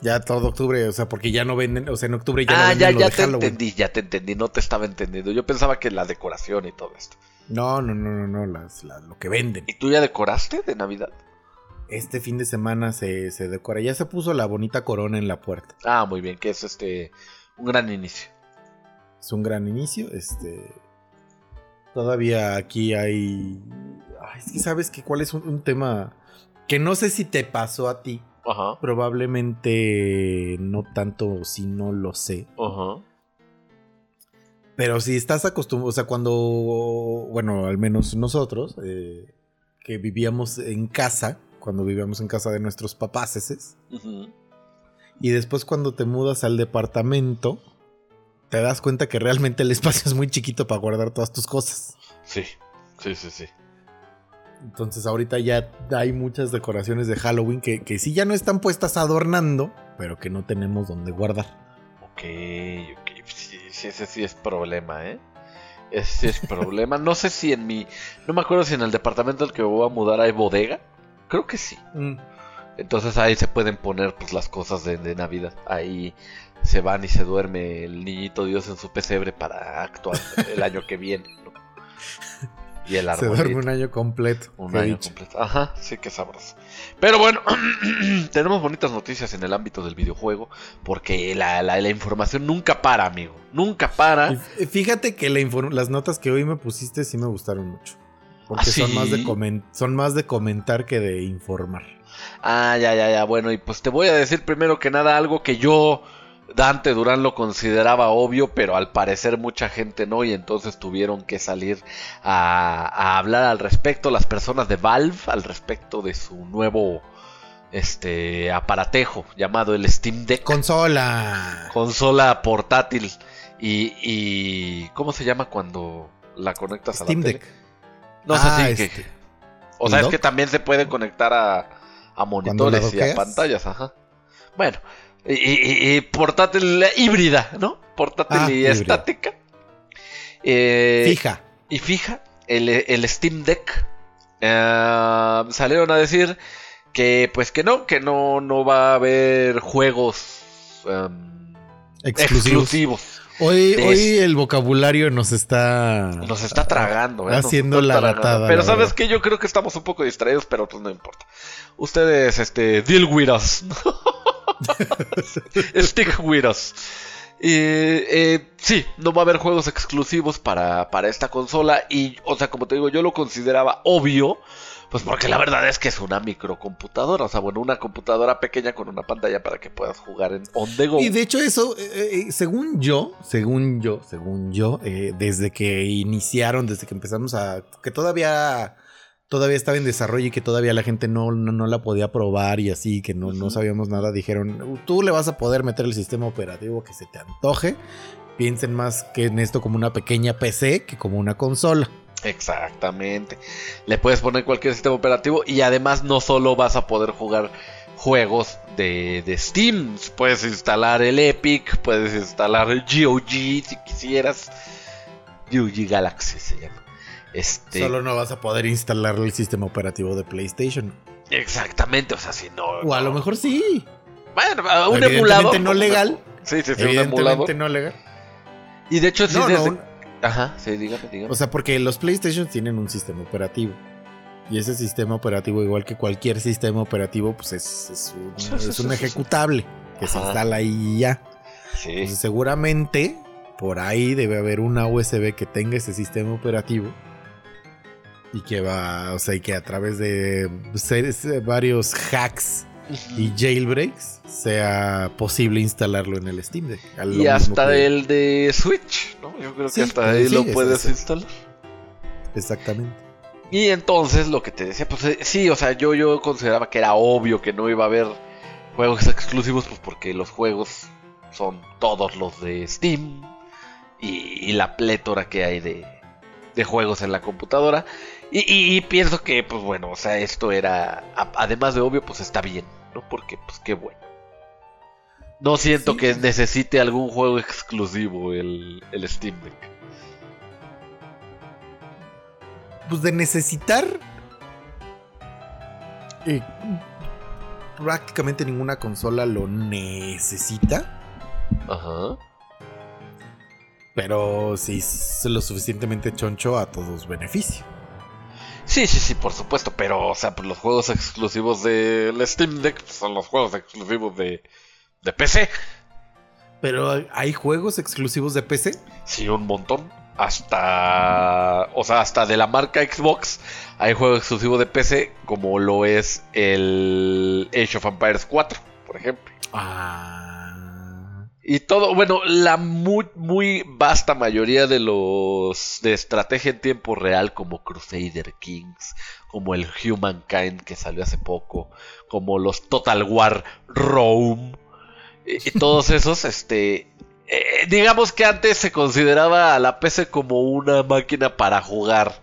Ya todo octubre, o sea, porque ya no venden, o sea, en octubre ya no ah, venden ya, lo ya de te Halloween. entendí, ya te entendí. No te estaba entendiendo. Yo pensaba que la decoración y todo esto. No, no, no, no, no, las- la- lo que venden. ¿Y tú ya decoraste de Navidad? Este fin de semana se, se decora. Ya se puso la bonita corona en la puerta. Ah, muy bien, que es este un gran inicio. Es un gran inicio. Este. Todavía aquí hay. Ay, es que sabes que cuál es un, un tema que no sé si te pasó a ti. Ajá. Probablemente no tanto si no lo sé. Ajá. Pero si estás acostumbrado, o sea, cuando, bueno, al menos nosotros, eh, que vivíamos en casa, cuando vivíamos en casa de nuestros papaces, ujú. y después cuando te mudas al departamento, te das cuenta que realmente el espacio es muy chiquito para guardar todas tus cosas. Sí, sí, sí, sí. Entonces ahorita ya hay muchas decoraciones de Halloween que, que sí ya no están puestas adornando, pero que no tenemos donde guardar. Ok, ok. Sí, sí, ese sí es problema, ¿eh? Ese sí es problema. No sé si en mi. No me acuerdo si en el departamento al que me voy a mudar hay bodega. Creo que sí. Entonces ahí se pueden poner pues las cosas de, de Navidad. Ahí se van y se duerme el niñito Dios en su pesebre para actuar (laughs) el año que viene. ¿no? Y el Se árbol. duerme un año completo. Un año completo. Ajá, sí que sabroso. Pero bueno, (clears throat) tenemos bonitas noticias en el ámbito del videojuego. Porque la, la- la información nunca para, amigo. Nunca para. Y Fíjate que la las notas que hoy me pusiste sí me gustaron mucho. Porque ¿Ah, son, más de comen- son más de comentar que de informar. Ah, ya, ya, ya. Bueno, y pues te voy a decir primero que nada algo que yo, Dante Durán, lo consideraba obvio, pero al parecer mucha gente no, y entonces tuvieron que salir a, a hablar al respecto las personas de Valve al respecto de su nuevo este aparatejo llamado el Steam Deck. Consola. consola portátil y, y ¿cómo se llama cuando la conectas a Steam la tele? No sé Ah, si que- este. o sea, ¿el es que también se puede conectar a, a monitores y a pantallas, ajá. Bueno, y, y- y portátil híbrida, ¿no? Portátil Ah, y híbrida. estática. Eh, Fija. y fija, el, el Steam Deck eh, salieron a decir que pues que no, que no, no va a haber juegos Exclusivos. exclusivos. Hoy, de- hoy el vocabulario nos está. Nos está tragando, ¿eh? Haciendo está la tragando. Pero la sabes verdad. que yo creo que estamos un poco distraídos, pero pues no importa. Ustedes, este, deal with us. (laughs) Stick with us. Y, eh, sí, no va a haber juegos exclusivos para, para esta consola. Y, o sea, como te digo, yo lo consideraba obvio. Pues porque la verdad es que es una microcomputadora. O sea, bueno, una computadora pequeña con una pantalla para que puedas jugar en on the go. Y de hecho eso, eh, eh, según yo, según yo, según yo, eh, desde que iniciaron, desde que empezamos a... que todavía... Todavía estaba en desarrollo y que todavía la gente no, no, no la podía probar y así, que no, no sabíamos nada, dijeron, tú le vas a poder meter el sistema operativo que se te antoje. Piensen más que en esto como una pequeña PC que como una consola. Exactamente. Le puedes poner cualquier sistema operativo y además no solo vas a poder jugar juegos de, de Steam, puedes instalar el Epic, puedes instalar el GOG si quisieras. GOG Galaxy se llama. Este, Solo no vas a poder instalar el sistema operativo de PlayStation. Exactamente, o sea, si no. O a no. lo mejor sí. Bueno, un emulador. no legal. Sí, sí, sí, un Evidentemente emulador. no legal. Y de hecho, sí, No, un- Ajá, sí, dígame, dígame. O sea, porque los PlayStation tienen un sistema operativo. Y ese sistema operativo, igual que cualquier sistema operativo, pues es, es un, (laughs) es ejecutable que se instala ahí y ya. sí. Entonces, seguramente por ahí debe haber una USB que tenga ese sistema operativo. Y que va, o sea, y que a través de ser- varios hacks y jailbreaks sea posible instalarlo en el Steam Deck. Y hasta que- el de Switch, ¿no? Yo creo que hasta ahí sí, lo es- puedes es- instalar. Exactamente. Y entonces lo que te decía, pues eh, sí, o sea, yo, yo consideraba que era obvio que no iba a haber juegos exclusivos, pues porque los juegos son todos los de Steam y, y la plétora que hay de, de juegos en la computadora. Y, y- y pienso que, pues bueno, o sea, esto era, a- además de obvio, pues está bien, ¿no? Porque, pues qué bueno. No siento Sí. que necesite algún juego exclusivo el, el Steam Deck. pues de necesitar eh, prácticamente ninguna consola lo necesita, Ajá. pero si es lo suficientemente choncho a todos beneficio. Sí, Sí, sí, por supuesto, pero, o sea, pues los juegos exclusivos del Steam Deck son los juegos exclusivos de, de PC. Pero hay juegos exclusivos de PC. Sí, un montón. Hasta, o sea, hasta de la marca Xbox hay juegos exclusivos de PC, como lo es el Age of Empires 4, por ejemplo. Ah. Y todo, bueno, la muy, muy vasta mayoría de los de estrategia en tiempo real, como Crusader Kings, como el Humankind que salió hace poco, como los Total War Rome, y, y todos (laughs) esos, este, eh, digamos que antes se consideraba a la PC como una máquina para jugar,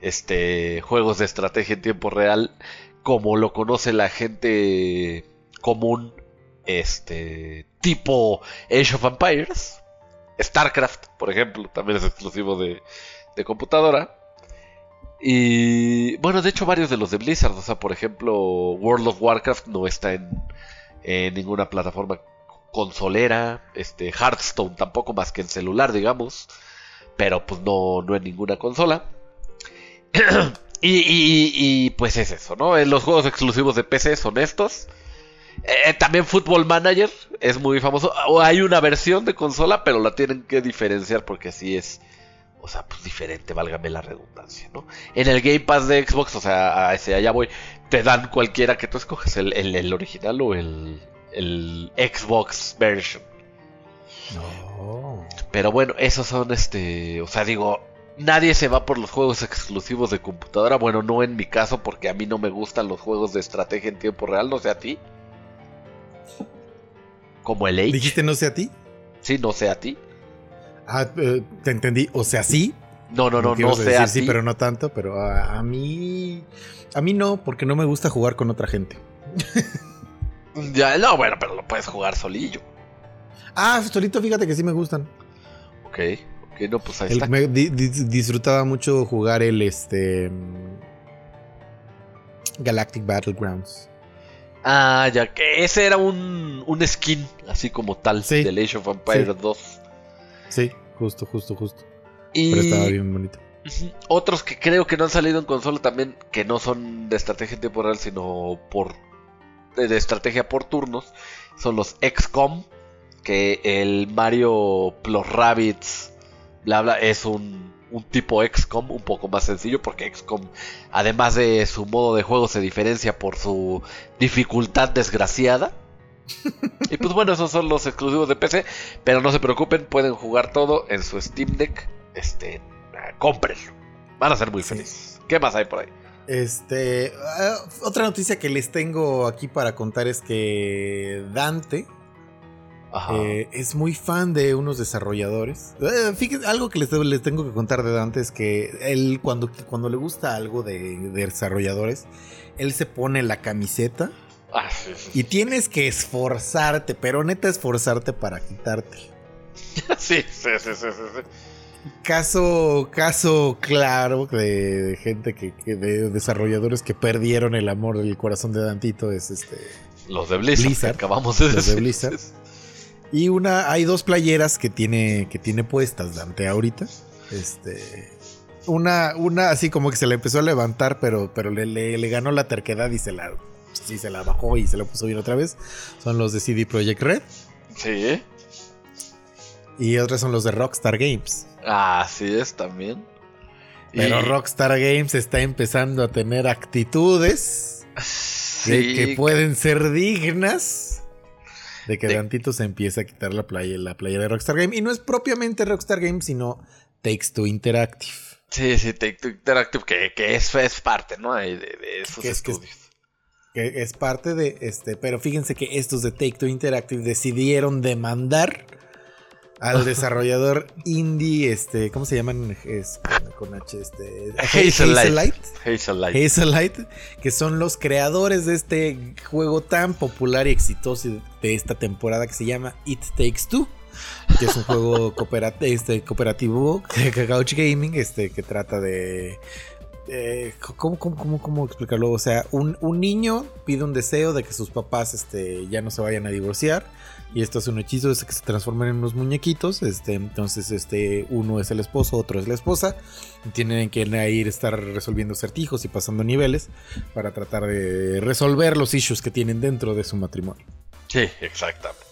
este, juegos de estrategia en tiempo real, como lo conoce la gente común este tipo Age of Empires. StarCraft, por ejemplo, también es exclusivo de, computadora. Y bueno, de hecho varios de los de Blizzard, o sea, por ejemplo, World of Warcraft no está en, ninguna plataforma consolera, este Hearthstone tampoco más que en celular, digamos, pero pues no, no en ninguna consola. (clears throat) y, y, y, pues es eso, ¿no? Los juegos exclusivos de PC son estos. Eh, también Football Manager es muy famoso. O hay una versión de consola, pero la tienen que diferenciar porque así es. O sea, pues diferente, válgame la redundancia, ¿no? En el Game Pass de Xbox, o sea, a ese allá voy, te dan cualquiera que tú escoges, el, el, el original o el, el Xbox version. No. Pero bueno, esos son este. O sea, digo, nadie se va por los juegos exclusivos de computadora. Bueno, no en mi caso, porque a mí no me gustan los juegos de estrategia en tiempo real, no sé a ti. Como el Age. ¿Dijiste no sé a ti? Sí, no sé a ti. Ah, eh, te entendí. O sea, sí. No, no, no, no a sé a sí, ti. pero no tanto. Pero a, a mí. A mí no, porque no me gusta jugar con otra gente. (laughs) Ya, no, bueno, pero lo puedes jugar solillo. Ah, solito, fíjate que sí me gustan. Ok, ok, no, pues ahí El- está. me di- di- disfrutaba mucho jugar el este. Galactic Battlegrounds. Ah, ya que ese era un, un skin, así como tal, Sí, del Age of Empires sí. 2. Sí, justo, justo, justo. Y Pero estaba bien bonito. Otros que creo que no han salido en consola también, que no son de estrategia temporal, sino por de, de estrategia por turnos, son los XCOM, que el Mario Plus Rabbids, bla bla, es un, un tipo XCOM un poco más sencillo, porque XCOM, además de su modo de juego, se diferencia por su dificultad desgraciada. (laughs) y pues bueno, esos son los exclusivos de PC, pero no se preocupen, pueden jugar todo en su Steam Deck. Este, cómprenlo. Van a ser muy Sí. felices. ¿Qué más hay por ahí? Este. ah, otra noticia que les tengo aquí para contar es que Dante. Eh, es muy fan de unos desarrolladores. Eh, fíjense, algo que les, les tengo que contar de Dante es que él, cuando, cuando le gusta algo de, de desarrolladores, él se pone la camiseta Ah, sí, sí, y tienes que esforzarte, pero neta esforzarte para quitarte. (laughs) sí, sí, sí, sí, sí. Caso, caso claro de, de gente que, que- de desarrolladores que perdieron el amor del corazón de Dantito es este. Los de Blizzard, Blizzard. que acabamos de Los de decir. Blizzard. (laughs) Y una, hay dos playeras que tiene, que tiene puestas Dante ahorita. Este. Una, una así como que se le empezó a levantar, pero, pero le, le- le ganó la terquedad y se la, sí, se la bajó y se la puso bien otra vez. Son los de CD Projekt Red. Sí, Y otras son los de Rockstar Games. así es también. Pero Y- Rockstar Games está empezando a tener actitudes que pueden ser dignas de que De- Dantito se empiece a quitar la playa, la playa de Rockstar Games. Y no es propiamente Rockstar Games, sino Takes Two Interactive. Sí, sí, Take Two Interactive, que, que es, es parte, ¿no? De, de esos Que es- que es- estudios. Que es parte de este. Pero fíjense que estos de Take Two Interactive decidieron demandar al desarrollador indie, este, ¿cómo se llaman? Es, con, con H, este. Hazelight. Hazelight. Hazelight, que son los creadores de este juego tan popular y exitoso de esta temporada que se llama It Takes Two, que es un juego (laughs) cooperat- este, cooperativo de Couch Gaming, este, que trata de eh, ¿cómo, cómo, cómo, cómo explicarlo? O sea, un, un niño pide un deseo de que sus papás este, ya no se vayan a divorciar. Y esto es un hechizo de que se transformen en unos muñequitos. Este, entonces, este, uno es el esposo, otro es la esposa. Y tienen que ir estar resolviendo certijos y pasando niveles para tratar de resolver los issues que tienen dentro de su matrimonio. Sí, exactamente.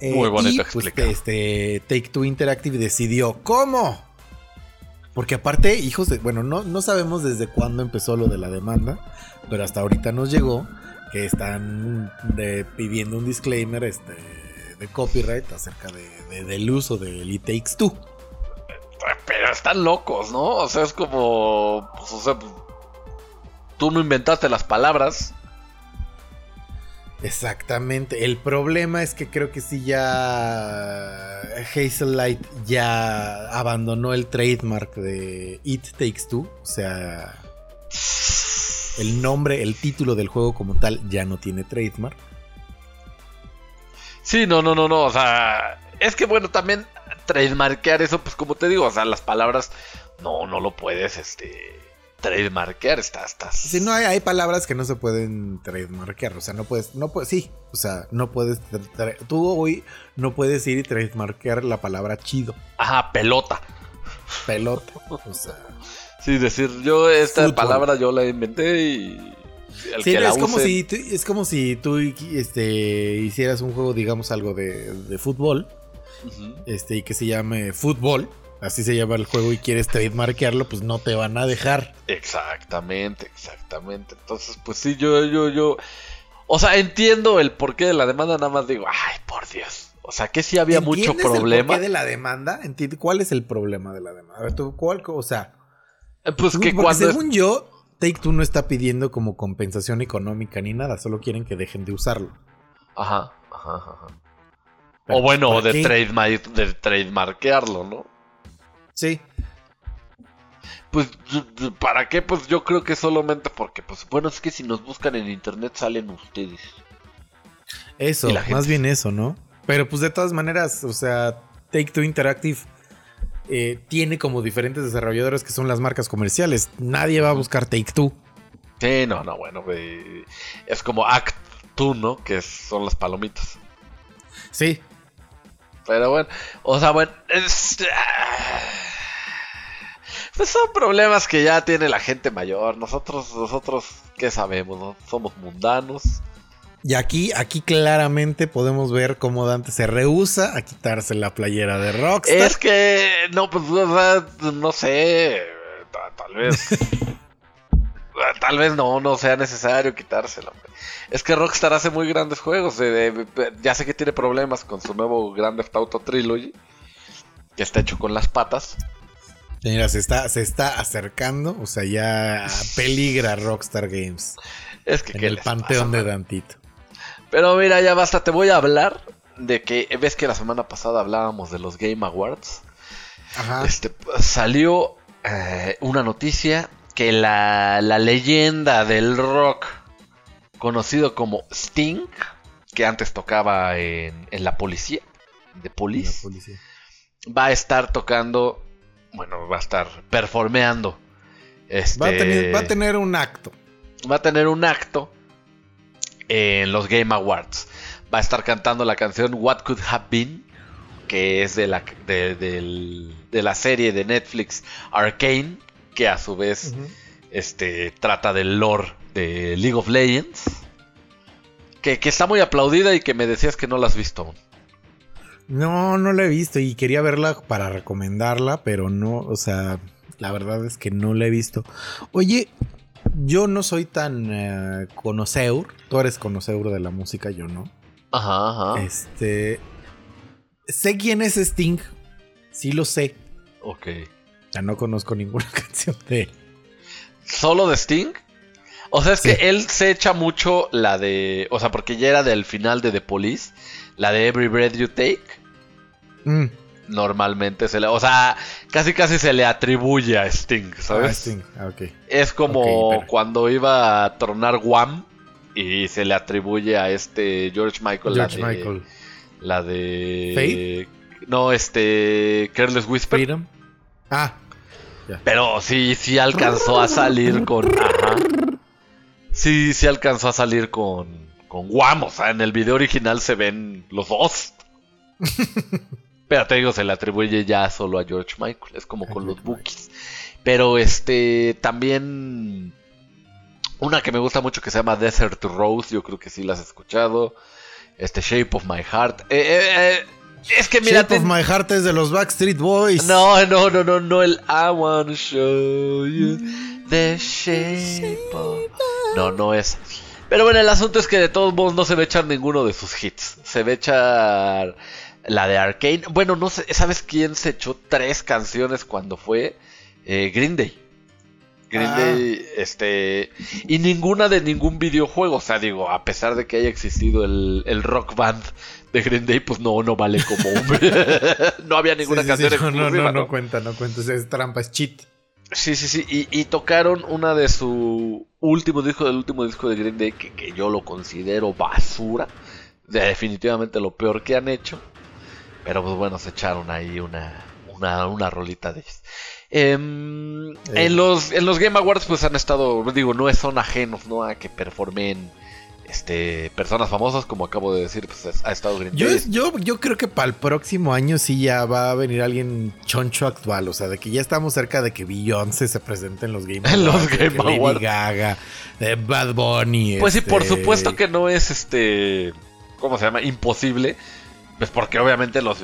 Eh, Muy bonito y, pues, este Take Two Interactive decidió ¿Cómo? Porque aparte, hijos de. Bueno, no, no sabemos desde cuándo empezó lo de la demanda. Pero hasta ahorita nos llegó que están de- pidiendo un disclaimer este, de copyright acerca de, de- del uso del It Takes Two. Pero están locos, ¿no? O sea, es como. Pues, o sea, pues, tú no inventaste las palabras. Exactamente. El problema es que creo que sí ya Hazel Light ya abandonó el trademark de It Takes Two. O sea, el nombre, el título del juego como tal ya no tiene trademark. Sí, no, no, no, no. O sea, es que bueno, también trademarkear eso, pues como te digo, o sea, las palabras no, no lo puedes, este, trademarkear. Estás, estás. Si no hay, hay palabras que no se pueden trademarkear, o sea, no puedes, no puedes, sí, o sea, no puedes, tú hoy no puedes ir y trademarkear la palabra chido, Ajá, pelota. pelota, o sea, Sí, decir, yo esta Fútbol. palabra yo la inventé y. El sí, que la es como use- si, tú- es como si tú este, hicieras un juego, digamos, algo de, de fútbol, este, y que se llame fútbol, así se llama el juego y quieres trademarkearlo, pues no te van a dejar. Exactamente, exactamente. Entonces, pues sí, yo, yo, yo. O sea, entiendo el porqué de la demanda, nada más digo, ay, por Dios. O sea, que sí había mucho ¿Entiendes el problema. porqué de la demanda? ¿Cuál es el problema de la demanda? A ver, tú, ¿cuál, o sea, Pues que Porque cuando. según yo, Take Two no está pidiendo como compensación económica ni nada, solo quieren que dejen de usarlo. Ajá, ajá, ajá. Pero, O bueno, ¿para de, trademark, de trademarkearlo, ¿no? Sí. Pues, ¿para qué? Pues yo creo que solamente porque, pues, bueno, es que si nos buscan en internet salen ustedes. Eso, más bien eso, ¿no? Pero pues de todas maneras, o sea, Take Two Interactive eh, tiene como diferentes desarrolladores que son las marcas comerciales. Nadie va a buscar Take Two. Sí, no, no, bueno. Es como Act 2, ¿no? Que son las palomitas. Sí. Pero bueno, o sea, bueno, es... ah, Pues son problemas que ya tiene la gente mayor. Nosotros, nosotros, ¿qué sabemos? no? Somos mundanos. Y aquí, aquí claramente podemos ver cómo Dante se rehúsa a quitarse la playera de Rockstar. Es que, no, pues, o sea, no sé, ta- tal vez... (laughs) Tal vez no, no sea necesario quitársela. hombre. Es que Rockstar hace muy grandes juegos. de- de- ya sé que tiene problemas con su nuevo Grand Theft Auto Trilogy. Que está hecho con las patas. Mira, se está, se está acercando, o sea, ya (laughs) peligra Rockstar Games Es que en ¿qué el panteón pasa, de? Dantito. Pero mira, ya basta, te voy a hablar de que ves que la semana pasada hablábamos de los Game Awards. Ajá. Este salió eh, una noticia que la, la leyenda del rock conocido como Sting, que antes tocaba en, en la policía, de La Police, policía. va a estar tocando, bueno, va a estar performeando. Este, Va, a tener, va a tener un acto. va a tener un acto en los Game Awards. Va a estar cantando la canción What Could Have Been, que es de la, de, de la serie de Netflix Arcane, que a su vez este, trata del lore de League of Legends. Que, que está muy aplaudida y que me decías que no la has visto aún. No, no la he visto y quería verla para recomendarla, pero no, o sea, la verdad es que no la he visto. Oye, yo no soy tan eh, conoceur, tú eres conoceur de la música, yo no. Ajá, ajá. Este, sé quién es Sting, sí lo sé, Ok. ya no conozco ninguna (laughs) canción de él. ¿Solo de Sting? O sea, es Sí. que él se echa mucho la de. O sea, porque ya era del final de The Police. La de Every Breath You Take. Mm, Normalmente se le. O sea, casi casi se le atribuye a Sting, ¿sabes? ah, Sting, ah, ok. Es como cuando iba a tronar Wham. Y se le atribuye a este George Michael. George la de, Michael. La de. No, este. Careless Whisper. Freedom. Ah. Pero sí, sí alcanzó a salir con. Ajá. Sí, sí alcanzó a salir con. Con Guam. O sea, en el video original se ven los dos. (laughs) Pero te digo, se le atribuye ya solo a George Michael. Es como con los Bookies. Pero este. También. Una que me gusta mucho que se llama Desert Rose. Yo creo que sí la has escuchado. Este Shape of My Heart. Eh, eh, eh, es que mira. Shape of My Heart es de los Backstreet Boys. no, no, no, no, no, el I wanna show you the shape of... No, no es. Pero bueno, el asunto es que de todos modos no se va a echar ninguno de sus hits. Se va a echar la de Arcane. Bueno, no sé, ¿sabes quién se echó tres canciones cuando fue? Eh, Green Day. Green Ah. Day, este... Y ninguna de ningún videojuego. O sea, digo, a pesar de que haya existido el, el rock band de Green Day, pues no, no vale como un... (laughs) no había Sí, ninguna sí, sí, canción no, no, exclusiva, no, no cuenta, no cuenta. Es, es trampa, es cheat. Sí, sí, sí. Y, y tocaron una de su último disco, del último disco de Green Day, que, que yo lo considero basura. De- definitivamente lo peor que han hecho. Pero pues bueno, se echaron ahí una, una, una rolita de ellos. Em, en, los, en los Game Awards pues han estado, digo, no son ajenos ¿no? a que performen este, personas famosas, como acabo de decir, pues es- ha estado Green Yo, es- yo, yo creo que para el próximo año sí ya va a venir alguien choncho actual. O sea, de que ya estamos cerca de que Beyoncé se presente en los Game (laughs) En los Awards, de Game que Lady Awards. Gaga, de Bad Bunny. Pues sí, por este, supuesto que no es este. ¿Cómo se llama? Imposible. Pues porque obviamente los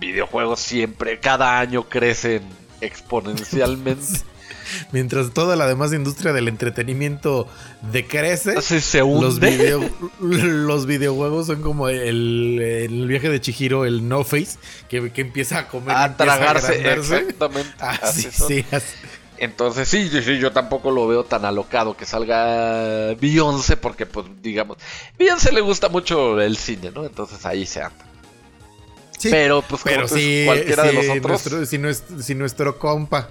videojuegos siempre, cada año crecen exponencialmente. (laughs) Mientras toda la demás industria del entretenimiento decrece, Así se los, hunde. video- los videojuegos son como el, el viaje de Chihiro, el No Face, que, que empieza a comer A tragarse, agrandarse. exactamente. Así, así son. sí, así. Entonces, sí, yo tampoco lo veo tan alocado que salga Beyoncé, porque, pues, digamos, Beyoncé le gusta mucho el cine, ¿no? Entonces ahí se anda. Sí, Pero, pues, como Pero si, cualquiera de los otros. nuestro, si, nuestro, si nuestro compa,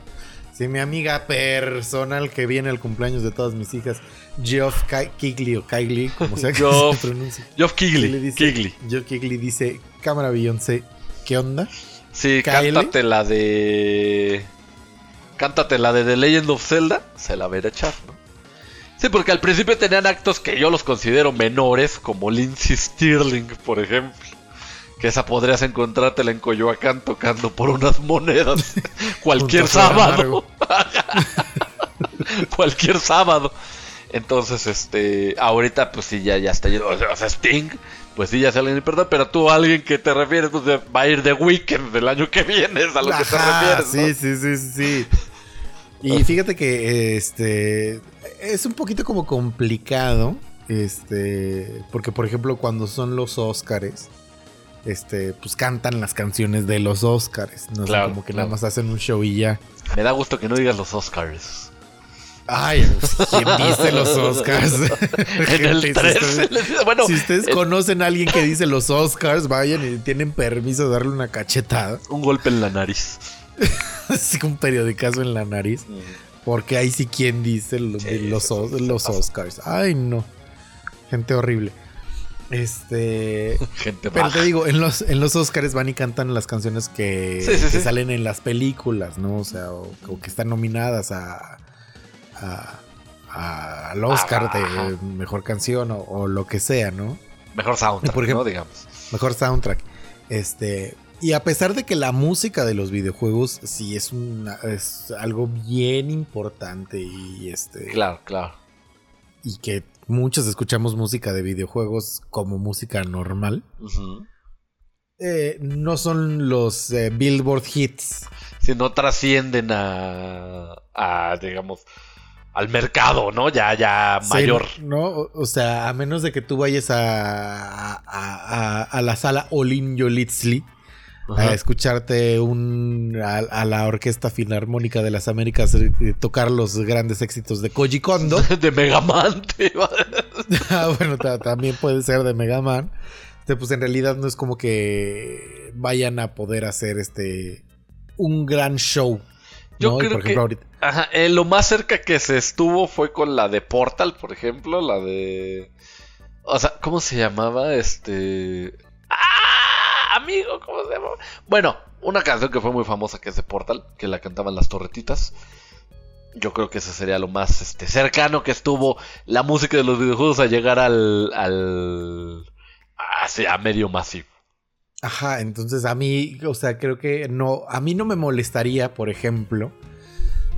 si mi amiga personal que viene al cumpleaños de todas mis hijas, Geoff Ki- Kigley o Kigley, como sea que (laughs) Geoff se pronuncie. Geoff Kigley. Geoff Kigley dice, cámara Beyoncé, ¿qué onda? Sí, Kylie. cántate la de. Cántate la de The Legend of Zelda. Se la verá echar, ¿no? Sí, porque al principio tenían actos que yo los considero menores, como Lindsay Stirling, por ejemplo. Que esa podrías encontrártela en Coyoacán tocando por unas monedas (laughs) cualquier sábado. (laughs) cualquier sábado. Entonces, este, ahorita pues sí, ya, ya está yendo. O sea, Sting, pues sí, ya se alguien perdón, pero tú, alguien que te refieres, pues va a ir de Weekend del año que viene, es a lo que te Ajá, refieres, ¿no? sí, sí, sí, sí, sí. Y (laughs) fíjate que este es un poquito como complicado, este, porque por ejemplo cuando son los Óscares, este, pues cantan las canciones de los Óscares, no Claro, sé, como que claro. nada más hacen un show y ya. Me da gusto que no digas los Oscars. Ay, ¿quién dice los Oscars? (laughs) En el Gente, si 3. ustedes- bueno, si ustedes conocen a alguien que dice los Oscars, vayan y tienen permiso de darle una cachetada. un golpe en la nariz. (laughs) Así un periodicazo en la nariz. Porque ahí sí quien dice Sí, los, sí, os- sí, los. Oscars. Ay, no. Gente horrible. Este. (laughs) Gente Pero baja. te digo, en los, en los Oscars van y cantan las canciones que, Sí, sí, que sí. salen en las películas, ¿no? O sea, o, o que están nominadas a, a- al Oscar Ajá. de mejor canción o, o lo que sea, ¿no? Mejor soundtrack, por ejemplo- ¿no? Digamos. Mejor soundtrack. Este. Y a pesar de que la música de los videojuegos sí es una, es algo bien importante y este Claro, claro. y que muchos escuchamos música de videojuegos como música normal, eh, no son los eh, Billboard hits. Si no trascienden a, a, digamos, al mercado, ¿no? Ya, ya mayor. Sí, ¿no? O, o sea, a menos de que tú vayas a, a, a- a la sala Olin Yolitzli a escucharte un, a, a la Orquesta Filarmónica de las Américas eh, tocar los grandes éxitos de Koji Kondo. (laughs) de Megaman. (laughs) Ah, bueno, ta- también puede ser de Mega Man. Este, Pues en realidad no es como que vayan a poder hacer este un gran show. Yo creo por que- ahorita. Ajá, eh, lo más cerca que se estuvo fue con la de Portal, por ejemplo, la de... O sea, ¿cómo se llamaba? Este... Amigo, ¿cómo se llama? Bueno, una canción que fue muy famosa que es de Portal, que la cantaban las torretitas. Yo creo que ese sería lo más este, cercano que estuvo la música de los videojuegos a llegar al. al. a medio masivo. Ajá, entonces a mí, o sea, creo que no, a mí no me molestaría, por ejemplo,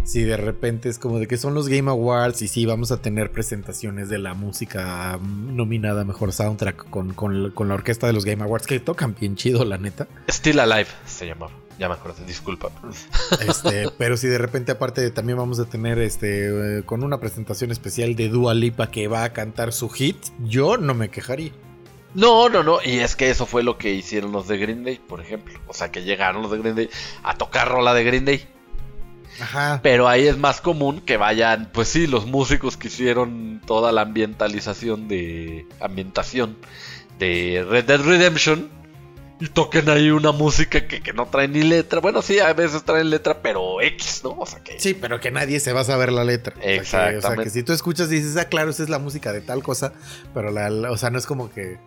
si de repente es como de que son los Game Awards y sí, vamos a tener presentaciones de la música nominada mejor soundtrack con, con, con la orquesta de los Game Awards, que tocan bien chido, la neta. Still Alive se llamaba. Ya me acuerdo, disculpa. Este, (laughs) pero si de repente aparte también vamos a tener este eh, con una presentación especial de Dua Lipa que va a cantar su hit, yo no me quejaría. No, no, no. Y es que eso fue lo que hicieron los de Green Day, por ejemplo. O sea, que llegaron los de Green Day a tocar rola de Green Day. Ajá. Pero ahí es más común que vayan, pues sí, los músicos que hicieron toda la ambientalización de ambientación de Red Dead Redemption y toquen ahí una música que, que no trae ni letra. Bueno, sí, a veces traen letra, pero X, ¿no? O sea que. Sí, pero que nadie se va a saber la letra. Exactamente. O sea, que, o sea, que si tú escuchas dices, ah, claro, esa es la música de tal cosa, pero la, la- o sea, no es como que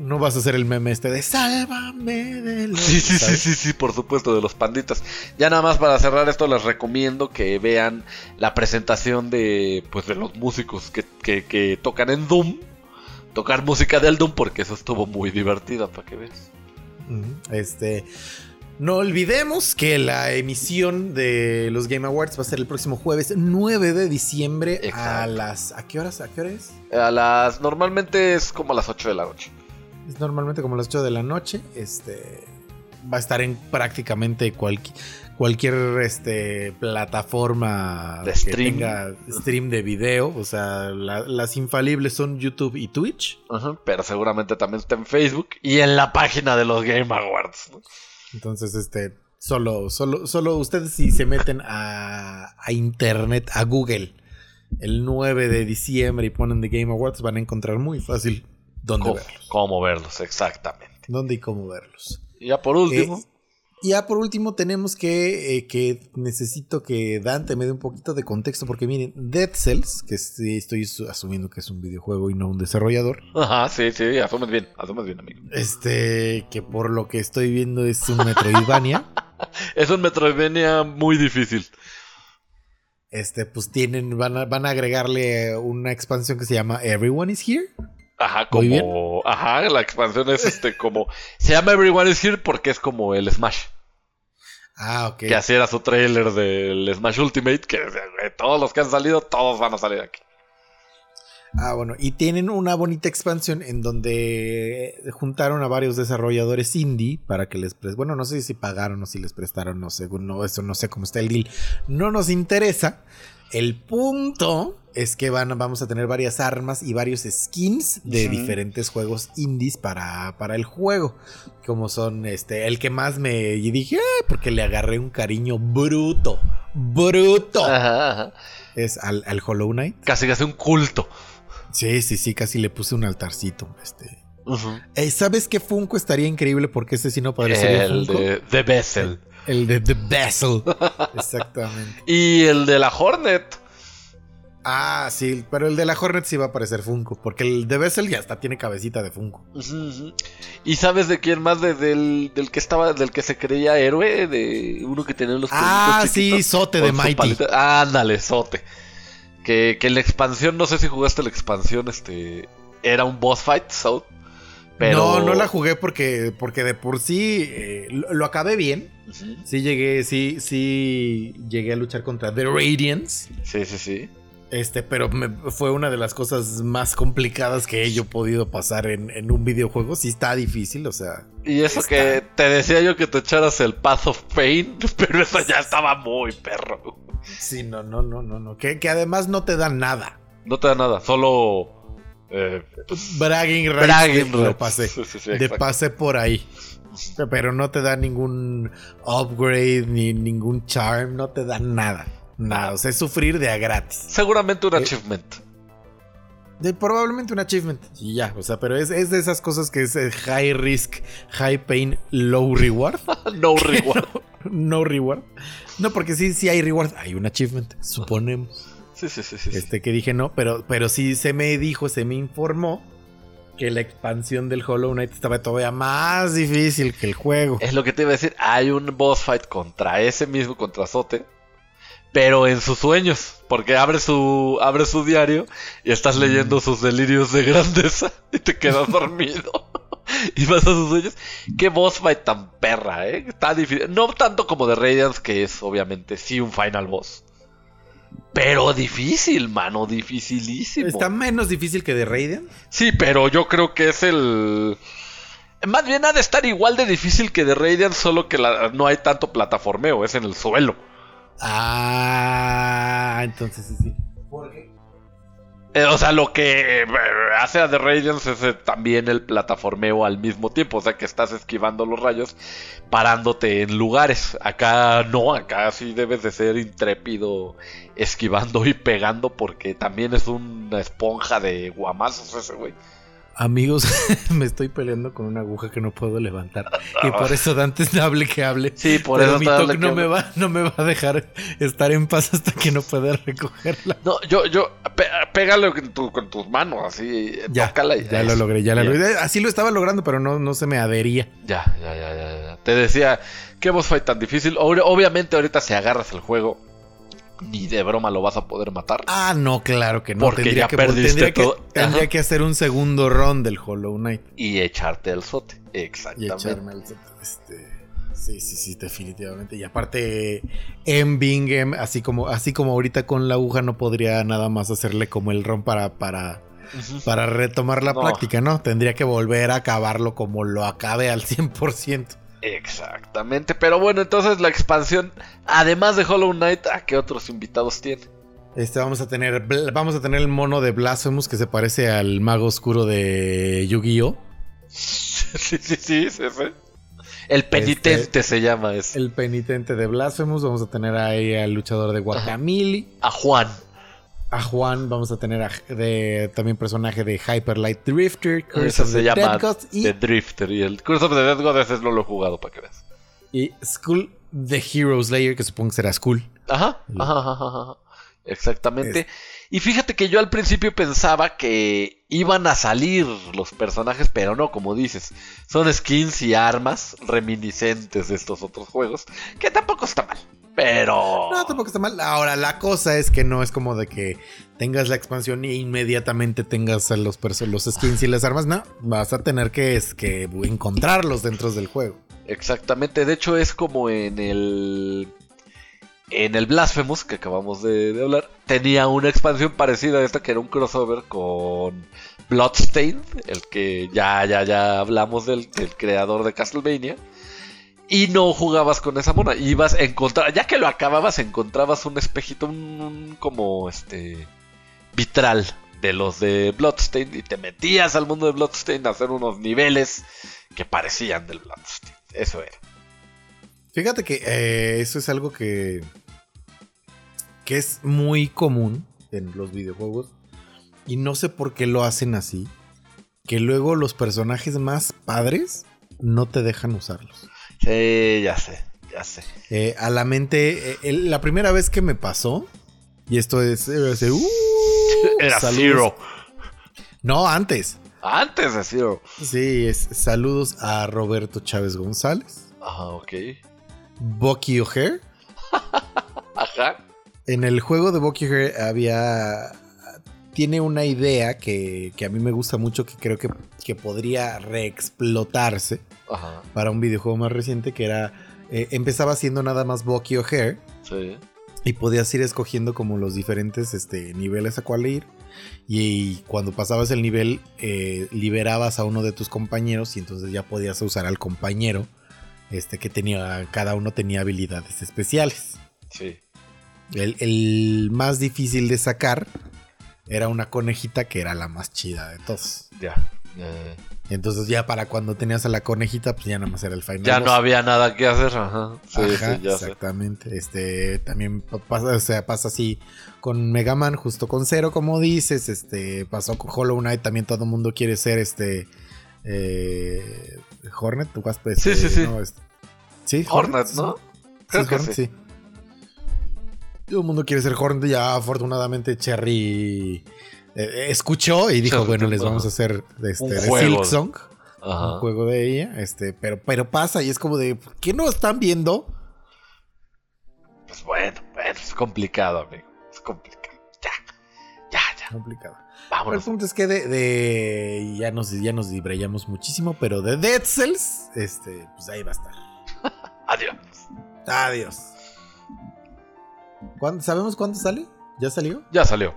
no vas a hacer el meme este de sálvame de los... Sí, sí, sí, ¿sabes? sí, sí, por supuesto, de los panditas. Ya nada más para cerrar esto, les recomiendo que vean la presentación de, pues, de los músicos que, que, que tocan en Doom. Tocar música del Doom, porque eso estuvo muy divertida, para que veas. Este. No olvidemos que la emisión de los Game Awards va a ser el próximo jueves 9 de diciembre a las. ¿A qué horas? ¿A qué hora es? A las, normalmente es como a las 8 de la noche. Es normalmente como las 8 de la noche. Este. Va a estar en prácticamente cualqui- cualquier este, plataforma De que stream. tenga stream de video. O sea, la- las infalibles son YouTube y Twitch. Pero seguramente también está en Facebook y en la página de los Game Awards. ¿no? Entonces, este. Solo, solo, solo ustedes si se meten a, a internet, a Google, el 9 de diciembre y ponen The Game Awards, van a encontrar muy fácil dónde ¿Cómo, verlos. cómo verlos, exactamente. Dónde y cómo verlos. Y ya por último, Eh, ya por último tenemos que, eh, que necesito que Dante me dé un poquito de contexto porque miren, Dead Cells, que sí estoy su- asumiendo que es un videojuego y no un desarrollador, ajá, sí, sí, asumes bien, asumes bien, amigo. este, que por lo que estoy viendo es un Metroidvania, (laughs) Es un Metroidvania muy difícil. este, pues tienen, van a, van a agregarle una expansión que se llama Everyone is Here. Ajá, Muy bien. como. Ajá, la expansión es este como. Se llama Everyone is Here porque es como el Smash. Ah, ok. Que así era su trailer del Smash Ultimate. Que todos los que han salido, todos van a salir aquí. Ah, bueno, y tienen una bonita expansión en donde juntaron a varios desarrolladores indie para que les pres bueno, no sé si pagaron o si les prestaron, no sé, no, eso no sé cómo está el deal. No nos interesa. El punto es que van, vamos a tener varias armas y varios skins de diferentes juegos indies para, para el juego. Como son este, el que más me y dije, "Ah", porque le agarré un cariño bruto, bruto. Ajá, ajá. Es al, al Hollow Knight. Casi hace un culto. Sí, sí, sí, casi le puse un altarcito. Este. Eh, ¿Sabes qué Funko estaría increíble? Porque ese sí no parecería El Funko. de The Vessel. El de The Vessel. Exactamente. (laughs) Y el de la Hornet. Ah, sí, pero el de la Hornet sí va a parecer Funko. Porque el de Vessel ya está, tiene cabecita de Funko. ¿Y sabes de quién más? De- del, del que estaba, del que se creía héroe, de uno que tenía los Ah, sí, Sote de Mighty. palita. Ándale, Sote. Que, que en la expansión, no sé si jugaste la expansión, este. Era un boss fight, so, pero. No, no la jugué porque, porque de por sí eh, lo, lo acabé bien. Sí llegué, sí, sí llegué a luchar contra The Radiance. Sí, sí, sí. Este, pero me- fue una de las cosas más complicadas que yo he podido pasar en, en un videojuego. Sí está difícil, o sea. Y eso Está. que te decía yo que te echaras el Path of Pain, (laughs) pero eso ya estaba muy perro. Sí, no, no, no, no, no. Que, que además no te da nada. No te da nada, solo. Eh, Bragging rights. bragging de- lo rights. pasé. Sí, sí, sí, de pasé por ahí. Pero no te da ningún upgrade ni ningún charm. No te da nada. Nada. O sea, es sufrir de a gratis. Seguramente un Eh, achievement. De, probablemente un achievement. Y ya. O sea, pero es, es de esas cosas que es eh, high risk, high pain, low reward. (laughs) no reward. (laughs) no reward. No, porque sí, sí hay reward. Hay un achievement, suponemos. Sí, sí, sí, sí. Este que dije no, pero, pero sí se me dijo, se me informó que la expansión del Hollow Knight estaba todavía más difícil que el juego. Es lo que te iba a decir. Hay un boss fight contra ese mismo, contra Sote. Pero en sus sueños. Porque abre su, abre su diario y estás leyendo sus delirios de grandeza (laughs) y te quedas dormido. (laughs) y vas a sus sueños. Qué boss fight tan perra, ¿eh? Está difícil. No tanto como de Radiance, que es obviamente sí un final boss. Pero difícil, mano, dificilísimo. Está menos difícil que de Radiant. Sí, pero yo creo que es el. Más bien ha de estar igual de difícil que de Radiant, solo que la- no hay tanto plataformeo, es en el suelo. Ah, entonces sí, sí. Eh, o sea, lo que eh, hace a The Radiance es eh, también el plataformeo al mismo tiempo. O sea, que estás esquivando los rayos parándote en lugares. Acá no, acá sí debes de ser intrépido esquivando y pegando porque también es una esponja de guamazos ese güey. Amigos, (laughs) me estoy peleando con una aguja que no puedo levantar. Y por eso Dante hable que hable. Sí, por Pero eso mi toc no me, va, no me va a dejar estar en paz hasta que no pueda recogerla. No, yo, yo, pe- pégalo con, tu- con tus manos, así. Ya, tócala y- ya lo logré, ya lo logré. Así lo estaba logrando, pero no, no se me adhería. Ya, ya, ya, ya, ya. Te decía, ¿qué boss fight tan difícil? Ob- Obviamente ahorita si agarras el juego, ni de broma lo vas a poder matar. Ah, no, claro que no. Porque tendría ya que, perdiste tendría que, todo. tendría que hacer un segundo run del Hollow Knight. Y echarte el sote. Y Exactamente. echarme el este, Sí, sí, sí, definitivamente. Y aparte, en Bingham, así como, así como ahorita con la aguja, no podría nada más hacerle como el ron para, para, para retomar la No. práctica, ¿no? Tendría que volver a acabarlo como lo acabe al 100%. Exactamente. Pero bueno, entonces la expansión, además de Hollow Knight, ¿a qué otros invitados tiene? Este, vamos a tener, vamos a tener el mono de Blasphemous que se parece al mago oscuro de Yu-Gi-Oh! (laughs) sí, sí, sí, sí, sí. El penitente se llama ese. Este, El penitente de Blasphemous. Vamos a tener ahí al luchador de Guacamole. A Juan. A Juan, vamos a tener a- de, también personaje de Hyper Light Drifter, Curse of se the llama Dead y, The Drifter. Y el Curse of the Dead God ese no lo he jugado para que veas. y Skull the Hero Slayer, que supongo que será Skull. Ajá, ajá, ajá, ajá. Exactamente. Y fíjate que yo al principio pensaba que iban a salir los personajes, pero no, como dices. Son skins y armas reminiscentes de estos otros juegos, que tampoco está mal. Pero... No, tampoco está mal. Ahora, la cosa es que no es como de que tengas la expansión e inmediatamente tengas a los, skins y las armas. No, vas a tener que, es que encontrarlos dentro del juego. Exactamente, de hecho es como en el... En el Blasphemous, que acabamos de, de hablar, tenía una expansión parecida a esta que era un crossover con Bloodstained, el que ya, ya, ya hablamos del, del creador de Castlevania. Y no jugabas con esa mona, ibas a encontrar, ya que lo acababas, encontrabas un espejito, un, como este vitral de los de Bloodstained y te metías al mundo de Bloodstained a hacer unos niveles que parecían del Bloodstained. Eso era. Fíjate que eh, eso es algo que, que es muy común en los videojuegos. Y no sé por qué lo hacen así. Que luego los personajes más padres no te dejan usarlos. Sí, ya sé, ya sé. Eh, a la mente, eh, el- la primera vez que me pasó, y esto es... eh, uh, Era saludos. Zero. No, antes. Antes de Zero. Sí, es saludos a Roberto Chávez González, Ajá, ok. Bucky O'Hare. (laughs) Ajá. En el juego de Bucky O'Hare había. Tiene una idea que, que a mí me gusta mucho, que creo que, que podría reexplotarse Ajá. para un videojuego más reciente, que era. eh, empezaba siendo nada más Bucky O'Hare Sí. y podías ir escogiendo como los diferentes este, niveles a cuál ir. Y, cuando pasabas el nivel, eh, liberabas a uno de tus compañeros y entonces ya podías usar al compañero. Este que tenía. Cada uno tenía habilidades especiales. Sí. El, el más difícil de sacar era una conejita que era la más chida de todos. Ya. Eh, Entonces ya para cuando tenías a la conejita, pues ya nada más era el final. ya boss. no había nada que hacer. Ajá. Sí, Ajá, sí, ya sé. exactamente. Este también pa- pasa, o sea, pasa así con Mega Man, justo con Zero, como dices. Este pasó con Hollow Knight, también todo el mundo quiere ser este eh, Hornet, ¿tú vas, este, Sí, sí, sí. no, este- sí, Hornet, ¿no? Creo que Hornet, sí. sí. Todo el mundo quiere ser Hornet. Ya afortunadamente Cherry eh, escuchó y dijo, Sí, bueno, les vamos a hacer este, Un de juego. Silk Song, Ajá. un juego de ella, este, pero, pero pasa y es como de, ¿qué no están viendo? Pues bueno, bueno, es complicado, amigo. Es complicado. Ya, ya, ya. Complicado. Pero el Vámonos. punto es que de, de- ya nos ya nos libramos muchísimo, pero de Dead Cells, este, pues ahí va a estar. (laughs) Adiós. Adiós. ¿Cuándo- ¿Sabemos cuándo sale? ¿Ya salió? Ya salió.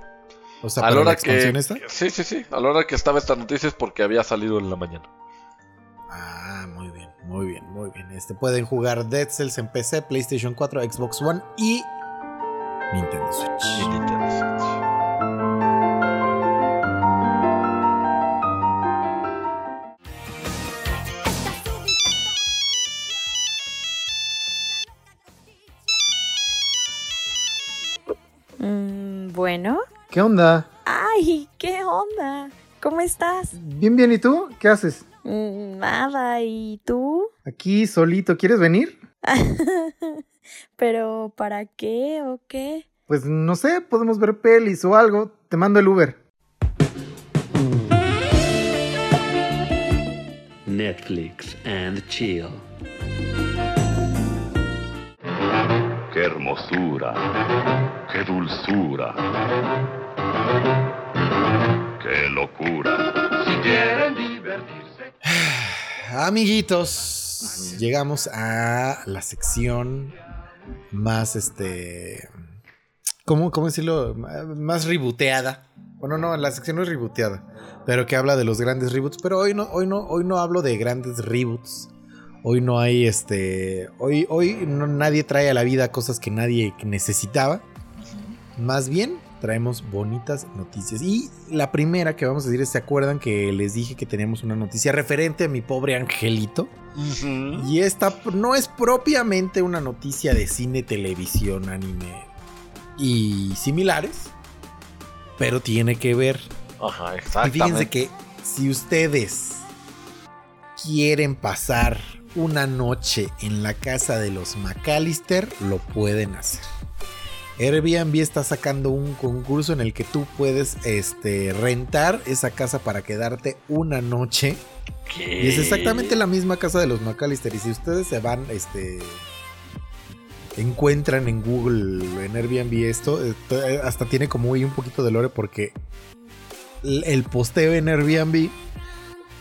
O sea, a la la hora que, esta. Sí, sí, sí. A la hora que estaba esta noticia es porque había salido en la mañana. Ah, muy bien, muy bien, muy bien. Este pueden jugar Dead Cells en PC, PlayStation 4, Xbox One y. Nintendo Switch. ¿Qué onda? Ay, ¿qué onda? ¿Cómo estás? Bien, bien, ¿y tú? ¿Qué haces? Mm, nada, ¿y tú? Aquí solito, ¿quieres venir? (laughs) ¿Pero para qué o qué? Pues no sé, podemos ver pelis o algo. Te mando el Uber. Netflix and chill. Qué hermosura, qué dulzura, qué locura. Si quieren divertirse. (sighs) Amiguitos, llegamos a la sección más, este, ¿cómo, cómo decirlo? Más rebooteada. Bueno, no, la sección no es rebooteada, pero que habla de los grandes reboots. Pero hoy no, hoy no, hoy no hablo de grandes reboots. Hoy no hay, este, hoy, hoy no- nadie trae a la vida cosas que nadie necesitaba. Más bien traemos bonitas noticias. Y la primera que vamos a decir es, ¿se acuerdan que les dije que teníamos una noticia referente a mi pobre angelito? Y esta no es propiamente una noticia de cine, televisión, anime y similares, pero tiene que ver. Ajá, Y exactamente. fíjense que si ustedes quieren pasar una noche en la casa de los McAllister, lo pueden hacer. Airbnb está sacando un concurso en el que tú puedes este, rentar esa casa para quedarte una noche. ¿Qué? Y es exactamente la misma casa de los McAllister. Y si ustedes se van, este. Encuentran en Google, en Airbnb esto, eh, hasta tiene como un poquito de lore porque el el posteo en Airbnb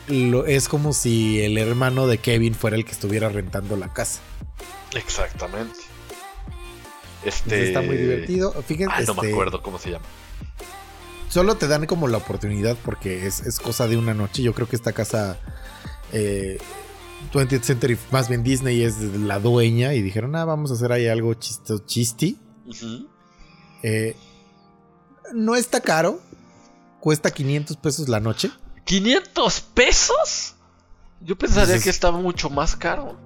lo- es como si el hermano de Kevin fuera el que estuviera rentando la casa. Exactamente. Entonces Este. está muy divertido. Fíjense, Ay, no me este, acuerdo cómo se llama. solo te dan como la oportunidad porque es, es cosa de una noche. Yo creo que esta casa, eh, 20th Century, más bien Disney es la dueña y dijeron, ah, vamos a hacer ahí algo chisto, chisti. Eh, no está caro, cuesta 500 pesos la noche. ¿500 pesos? Yo pensaría Entonces- que estaba mucho más caro.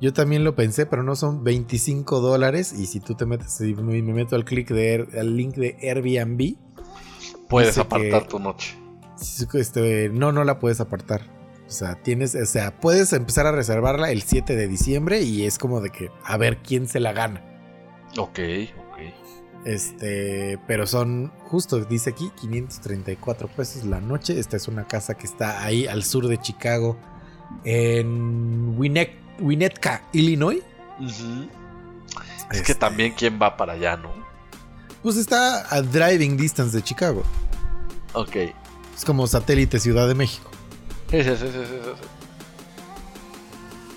Yo también lo pensé, pero no son 25 dólares. Y si tú te metes y me me meto al clic de al link de Airbnb, Puedes apartar que- tu noche. este, no, no la puedes apartar. O sea, tienes, o sea, puedes empezar a reservarla el 7 de diciembre y es como de que a ver quién se la gana. Ok, ok. Este, pero son justo, dice aquí, 534 pesos la noche. Esta es una casa que está ahí al sur de Chicago, en Winnet- Winnetka, Illinois. Es Este, que también quién va para allá, ¿no? Pues está a driving distance de Chicago. Ok. Es como satélite Ciudad de México. Sí, sí, sí, sí, sí.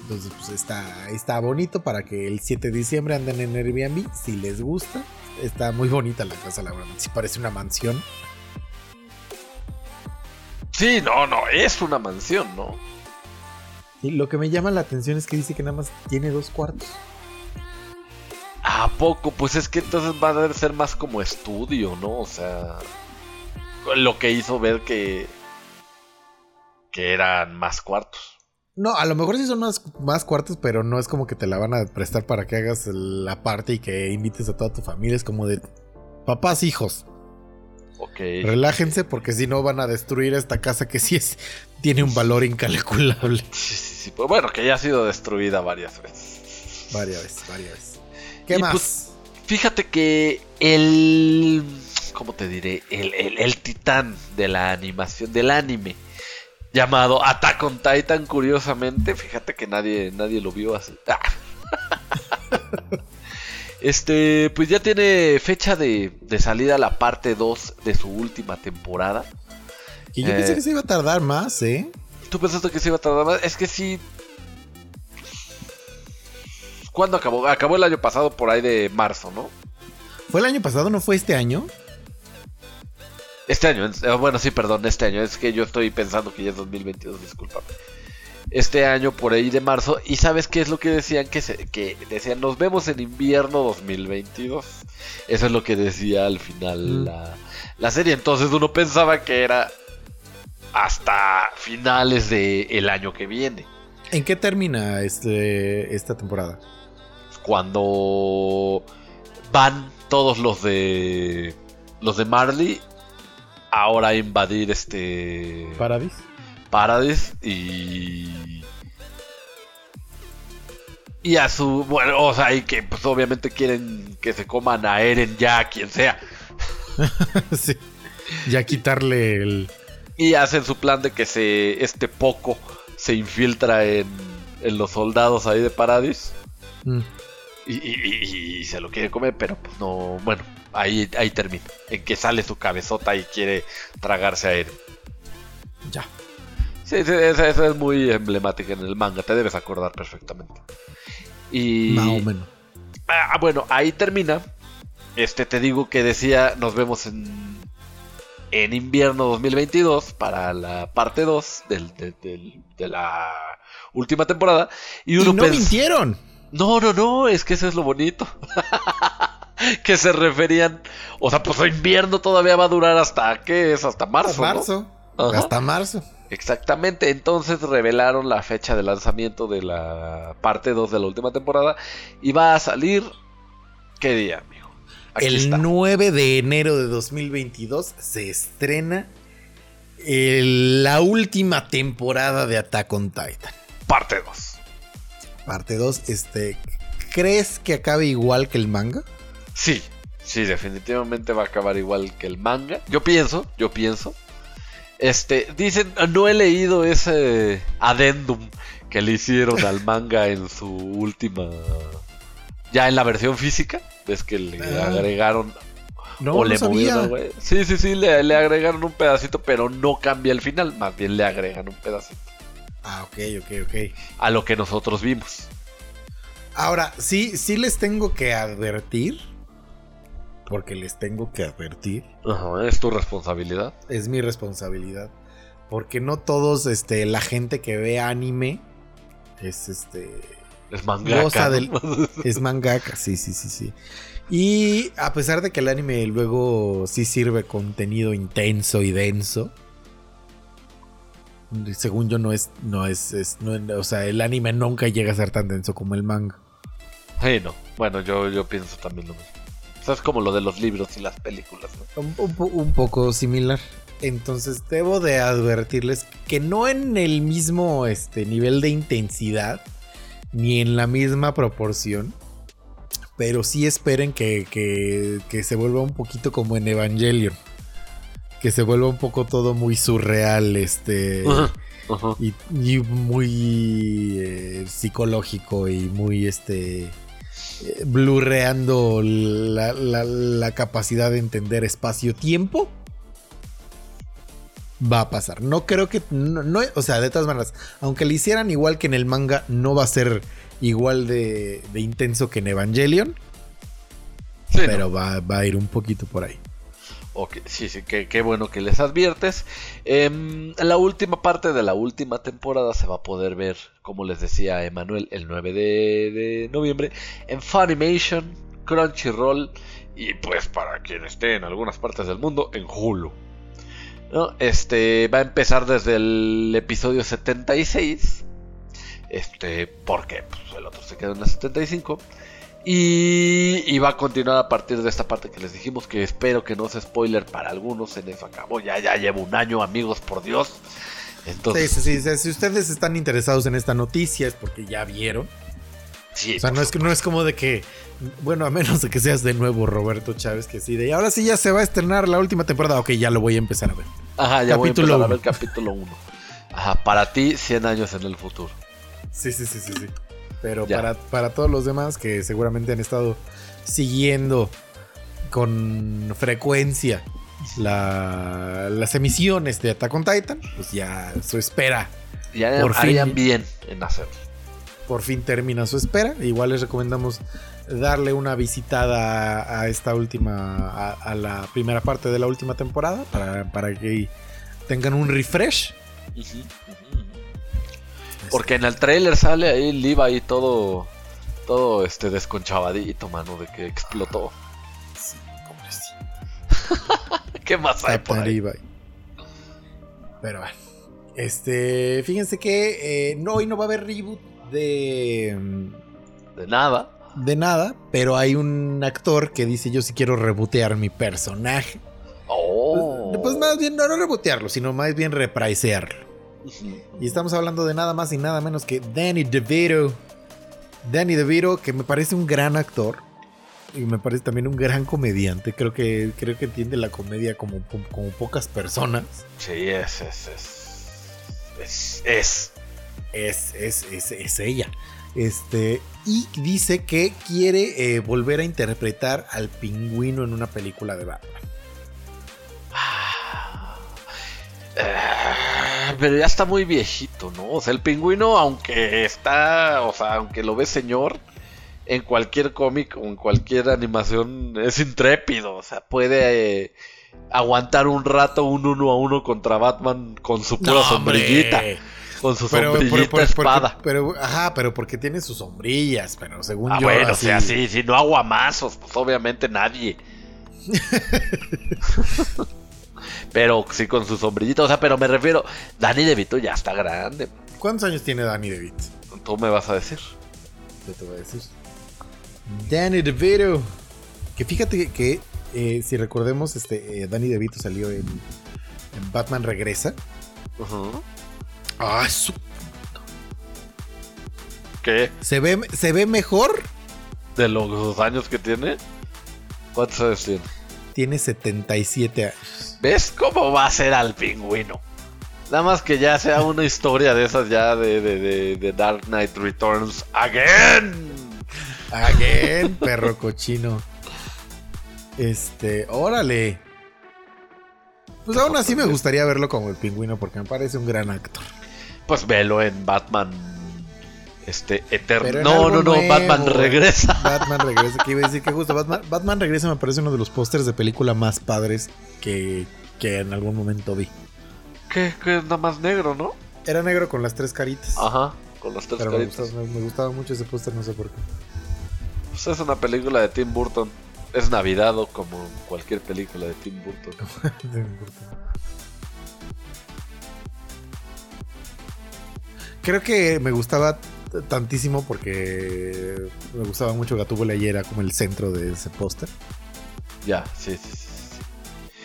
Entonces, pues está, está bonito para que el 7 de diciembre anden en Airbnb. Si les gusta, está muy bonita la casa, la verdad. Sí parece una mansión. Sí, no, no, es una mansión, ¿no? Y lo que me llama la atención es que dice que nada más tiene dos cuartos. ¿A poco? Pues es que entonces va a ser más como estudio, ¿no? O sea, lo que hizo ver que que eran más cuartos. No, a lo mejor sí son más, más cuartos, pero no es como que te la van a prestar para que hagas la parte y que invites a toda tu familia. Es como de papás, hijos. Ok. Relájense porque si no van a destruir esta casa que sí es, tiene un valor incalculable. Sí, sí, sí. Pues bueno, que ya ha sido destruida varias veces. Varias veces, varias veces. ¿Qué Y más? pues, Fíjate que el. ¿cómo te diré? El, el- el titán de la animación, del anime, llamado Attack on Titan, curiosamente, fíjate que nadie, nadie lo vio así. Ah. (laughs) Este, pues ya tiene fecha de, de salida la parte 2 de su última temporada. Y yo Eh, pensé que se iba a tardar más, ¿eh? ¿Tú pensaste que se iba a tardar más? Es que sí. ¿Cuándo acabó? Acabó el año pasado por ahí de marzo, ¿no? ¿Fue el año pasado? ¿No fue este año? Este año, eh, bueno, sí, perdón, este año. Es que yo estoy pensando que ya es 2022, discúlpame. Este año por ahí de marzo. ¿Y sabes qué es lo que decían? Que, se- que decían, nos vemos en invierno 2022. Eso es lo que decía al final Mm. la, la serie. Entonces uno pensaba que era hasta finales del año que viene. ¿En qué termina este, esta temporada? cuando van todos los de los de Marley ahora a invadir este ¿Paradis? Paradis y y a su bueno o sea y que pues obviamente quieren que se coman a Eren ya quien sea (laughs) sí. Ya quitarle el. Y hacen su plan de que se este poco se infiltra en, en los soldados ahí de Paradis Mm. Y, y- y- y se lo quiere comer, pero pues no. Bueno, ahí, ahí termina. En que sale su cabezota y quiere tragarse a Eren. Ya. Sí, sí, esa, esa es muy emblemática en el manga, te debes acordar perfectamente. Y. Más o menos. Ah, bueno, ahí termina. Este te digo que decía, nos vemos en. En invierno 2022 para la parte 2 del, del- del- de la última temporada. Y Y uno no pens- mintieron. no, no, no, es que eso es lo bonito. (laughs) que se referían. O sea, pues invierno todavía va a durar hasta qué es, hasta marzo. ¿no? marzo. Hasta marzo. Exactamente, entonces revelaron la fecha de lanzamiento de la parte 2 de la última temporada. Y va a salir. ¿Qué día, amigo? Aquí el está. 9 de enero de 2022 se estrena el- la última temporada de Attack on Titan. Parte 2. Parte 2, este, ¿crees que acabe igual que el manga? Sí, sí, definitivamente va a acabar igual que el manga. Yo pienso, yo pienso. Este, dicen, no he leído ese adendum que le hicieron al manga en su última. Ya en la versión física. Ves que le Ah. agregaron. No, o no le sabía. movieron, güey. Sí, sí, sí, le, le agregaron un pedacito, pero no cambia el final. Más bien le agregan un pedacito. Ah, ok, ok, ok. A lo que nosotros vimos. Ahora, sí, sí les tengo que advertir. Porque les tengo que advertir. Ajá, es tu responsabilidad. Es mi responsabilidad. Porque no todos, este, la gente que ve anime es este. Es mangaka. (laughs) es mangaka, sí, sí, sí, sí. Y a pesar de que el anime luego sí sirve contenido intenso y denso. Según yo no es, no es, es- no- o sea, el anime nunca llega a ser tan denso como el manga. Sí, no. Bueno, yo, yo pienso también lo mismo. O sea, es como lo de los libros y las películas. ¿no? Un, un poco similar. Entonces debo de advertirles que no en el mismo este, nivel de intensidad, ni en la misma proporción, pero sí esperen que, que- que se vuelva un poquito como en Evangelion. Que se vuelva un poco todo muy surreal, este... Y, y muy eh, psicológico y muy este eh, blurreando la, la- la capacidad de entender espacio-tiempo. Va a pasar. No creo que. No, no- o sea, de todas maneras, aunque le hicieran igual que en el manga, no va a ser igual de, de intenso que en Evangelion. Sí, pero va, va a ir un poquito por ahí. Ok, sí, sí, qué, qué bueno que les adviertes. Em, la última parte de la última temporada se va a poder ver, como les decía Emanuel, el 9 de, de noviembre en Funimation, Crunchyroll y pues para quien esté en algunas partes del mundo, en Hulu. ¿No? Este va a empezar desde el episodio 76. Este, porque pues, el otro se quedó en la 75. Y, y va a continuar a partir de esta parte que les dijimos que espero que no sea spoiler para algunos. En eso acabó. Ya, ya llevo un año, amigos, por Dios. Entonces, Si ustedes están interesados en esta noticia es porque ya vieron. Sí, O sea, no es, no es como de que, bueno, a menos de que seas de nuevo Roberto Chávez, que sí, de "Y ahora sí ya se va a estrenar la última temporada. Ok, ya lo voy a empezar a ver. Ajá, ya voy a Capítulo empezar a uno. ver capítulo 1. Ajá, para ti, 100 años en el futuro. Sí, sí, sí, sí, sí. Pero Ya. para, para todos los demás que seguramente han estado siguiendo con frecuencia la- las emisiones de Attack on Titan, pues ya su espera Ya Por harían fin. bien en hacerlo. Por fin termina su espera. Igual les recomendamos darle una visitada a, a esta última, a, a la primera parte de la última temporada para, para que tengan un refresh. Porque en el trailer sale ahí Levi ahí todo, todo este desconchavadito, mano, de que explotó. Sí, pobrecito. (laughs) ¿Qué más hay por ahí? Levi. Pero bueno. Este, fíjense que eh, no, hoy no va a haber reboot de, De nada. de nada, pero hay un actor que dice yo sí quiero rebotear mi personaje. Oh. Pues, pues más bien no, no rebotearlo, sino más bien repricearlo. Y estamos hablando de nada más y nada menos que Danny DeVito. Danny DeVito, que me parece un gran actor. Y me parece también un gran comediante. Creo que, creo que entiende la comedia como, como pocas personas. Sí, es, es, es. Es. es. Es, es, es, es ella. Este, y dice que quiere eh, volver a interpretar al pingüino en una película de Batman. Ah, Pero ya está muy viejito, ¿no? O sea, el pingüino, aunque está, o sea, aunque lo ve señor, en cualquier cómic o en cualquier animación es intrépido. O sea, puede eh, aguantar un rato un uno a uno contra Batman con su pura sombrillita. Con su sombrillita espada. pero, ajá, pero porque tiene sus sombrillas, pero según Ah, yo. bueno, o sea, sí, si no aguamazos, pues obviamente nadie. (laughs) pero sí con su sombrillita, o sea, pero me refiero, Danny DeVito ya está grande. ¿Cuántos años tiene Danny DeVito? Tú me vas a decir. ¿Qué te voy a decir? Danny DeVito. Que fíjate que, eh, si recordemos, este, eh, Danny DeVito salió en, en Batman Regresa. Ujú. Ah, su- ¿Qué? ¿Se ve, ¿Se ve mejor? ¿De los años que tiene? ¿Cuántos años tiene? Tiene 77 años. ¿Ves cómo va a ser al pingüino? Nada más que ya sea una historia de esas ya de, de, de, de Dark Knight Returns again. Again, (laughs) perro cochino. Este, órale. Pues aún así me gustaría verlo como el pingüino porque me parece un gran actor. Pues velo en Batman. Este, Eterno. No, no, no, nuevo. Batman regresa. (laughs) Batman regresa, que iba a decir que justo Batman, Batman regresa me parece uno de los pósters de película más padres que, que en algún momento vi. Que, que es nada más negro, ¿no? Era negro con las tres caritas. Ajá, con los tres pero me caritas. gustaba, me- me gustaba mucho ese póster, no sé por qué. Pues es una película de Tim Burton. Es Navidad o como cualquier película de Tim Burton. (laughs) Creo que me gustaba tantísimo porque me gustaba mucho Gatúbela y era como el centro de ese póster. Ya, sí, sí, sí.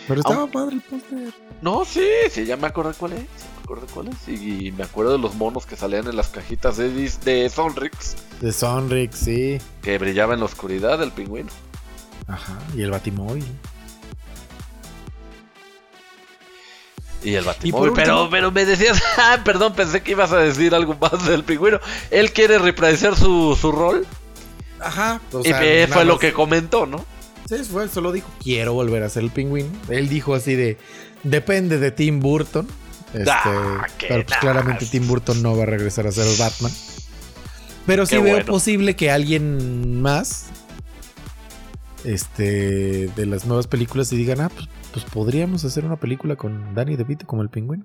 Pero estaba Aunque- padre el póster. No, sí, sí, ya me acordé cuál es. me acuerdo cuál es. Y, y me acuerdo de los monos que salían en las cajitas de, de Sonrix. De Sonrix, sí. Que brillaba en la oscuridad el pingüino. Ajá. Y el Batimóvil. Y el Y batimóvil. último- Pero, pero me decías, (laughs) ah, perdón, pensé que ibas a decir algo más del pingüino. Él quiere repriciar su, su rol. Ajá. o y sea, nada fue lo que comentó, ¿no? Sí, fue, solo dijo, quiero volver a ser el pingüino. Él dijo así de, depende de Tim Burton. Este, Ah, pero pues, claramente. Tim Burton no va a regresar a ser el Batman. Pero sí Qué veo bueno. posible que alguien más este, de las nuevas películas y digan, ah, pues, pues podríamos hacer una película con Danny DeVito como el pingüino.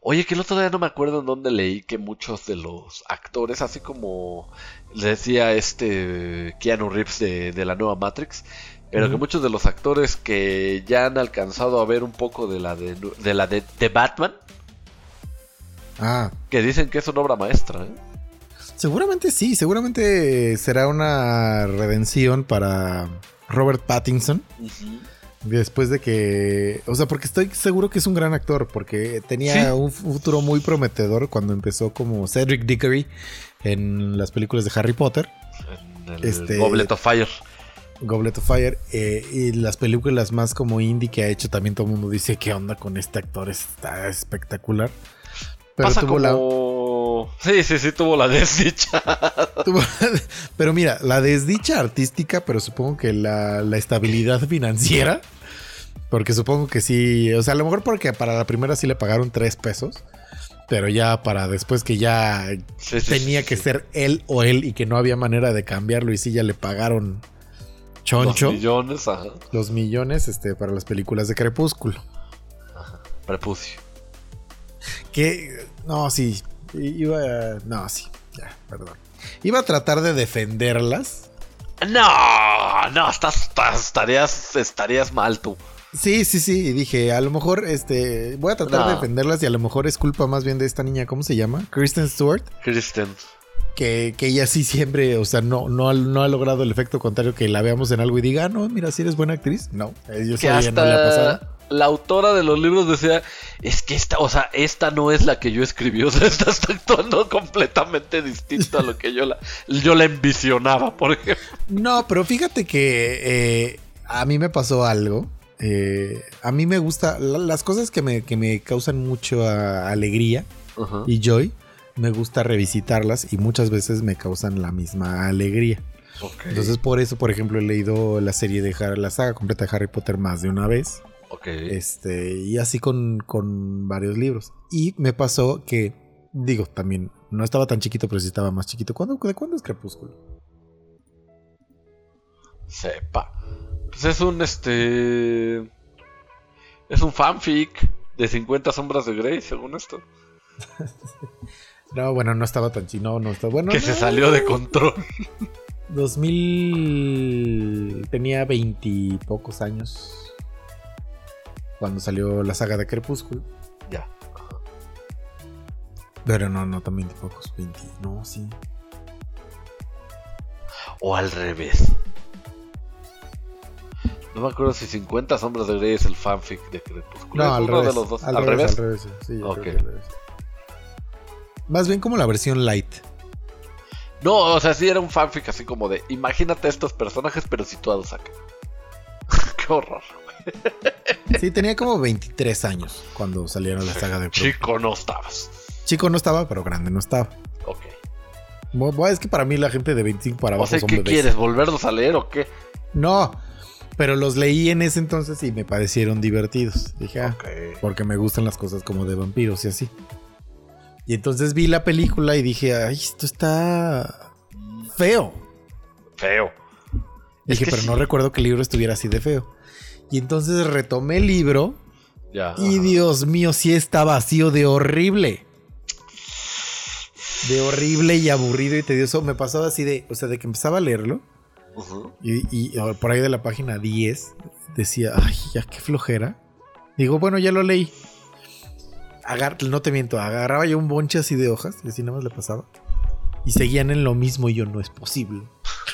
Oye, que el otro día no me acuerdo en dónde leí que muchos de los actores, así como le decía este Keanu Reeves de, de la nueva Matrix, pero que muchos de los actores que ya han alcanzado a ver un poco de la de, de la de, de Batman, Ah, que dicen que es una obra maestra, ¿eh? seguramente sí, seguramente será una redención para Robert Pattinson. Después de que. O sea, porque estoy seguro que es un gran actor. Porque tenía Sí. un futuro muy prometedor cuando empezó como Cedric Diggory en las películas de Harry Potter. En el Este- Goblet of Fire. Goblet of Fire. eh, y las películas más como indie que ha hecho, también todo el mundo dice, ¿qué onda con este actor? Está espectacular. Pero Pasa tuvo la... Sí, sí, sí, tuvo la (laughs) desdicha. tuvo- pero mira, la desdicha artística, pero supongo que la, la estabilidad financiera. Porque supongo que sí. O sea, a lo mejor porque para la primera sí le pagaron tres pesos. Pero ya para después que ya Sí, sí, tenía sí, que ser él o él y que no había manera de cambiarlo y sí ya le pagaron choncho millones, ajá. los millones este, para las películas de Crepúsculo. Prepucio. Que, no, sí, iba a, no, sí, ya, perdón. Iba a tratar de defenderlas. No, no, estás, estás- estarías, estarías mal tú. Sí, sí, sí, y dije, a lo mejor, este, voy a tratar No. de defenderlas y a lo mejor es culpa más bien de esta niña, ¿cómo se llama? Kristen Stewart, Kristen. que, que ella sí siempre, o sea, no, no, ha- no ha logrado el efecto contrario que la veamos en algo y diga, "Ah, no, mira, si eres buena actriz. No, a ella Que no le ha pasado. hasta la autora de los libros decía, es que esta, o sea, esta no es la que yo escribí, o sea, esta (laughs) está actuando completamente distinto a lo que yo la, yo la envisionaba, por ejemplo. No, pero fíjate que eh, a mí me pasó algo. Eh, a mí me gusta la- las cosas que me, que me causan mucho ah, alegría y joy. Me gusta revisitarlas y muchas veces me causan la misma alegría. Entonces, por eso, por ejemplo, he leído la serie de Harry, la saga completa de Harry Potter más de una vez. Este, y así con, con varios libros. Y me pasó que, digo, también no estaba tan chiquito, pero sí estaba más chiquito. ¿Cuándo, ¿De cuándo es Crepúsculo? Sepa. Pues es un este. Es un fanfic de 50 sombras de Grey, según esto. (laughs) No, bueno, no estaba tan chino, no estaba bueno. que no. se salió de control. 2000 tenía veintipocos años cuando salió la saga de Crepúsculo. Ya. Pero no, no tan veintipocos, 20, no, sí. O al revés. No me acuerdo si 50 sombras de Grey es el fanfic de Crepúsculo. No, al uno revés, de los dos. al, Al, revés, revés. al revés, sí, al revés. Más bien como la versión light. No, o sea, sí era un fanfic así como de imagínate estos personajes pero situados acá. (laughs) Qué horror. Sí, tenía como 23 años cuando salieron la saga de Crepúsculo. Chico, no estabas. Chico no estaba, pero grande no estaba. Ok. Es que para mí la gente de 25 para O abajo sea, son ¿qué bebés. quieres? ¿Volverlos a leer o qué? No, pero los leí en ese entonces y me parecieron divertidos. Dije, ah, porque me gustan las cosas como de vampiros y así. Y entonces vi la película y dije, ay, esto está feo. Feo. Es Dije, que pero sí. no recuerdo que el libro estuviera así de feo. Y entonces retomé el libro Ya. y. Dios mío, sí está vacío de horrible. De horrible y aburrido y tedioso. Me pasaba así de, o sea, de que empezaba a leerlo. Y, y por ahí de la página 10 decía, ay, ya qué flojera. Digo, bueno, ya lo leí. Agar no te miento, agarraba yo un bonche así de hojas, y así nada más le pasaba. Y seguían en lo mismo y yo, no es posible. (laughs)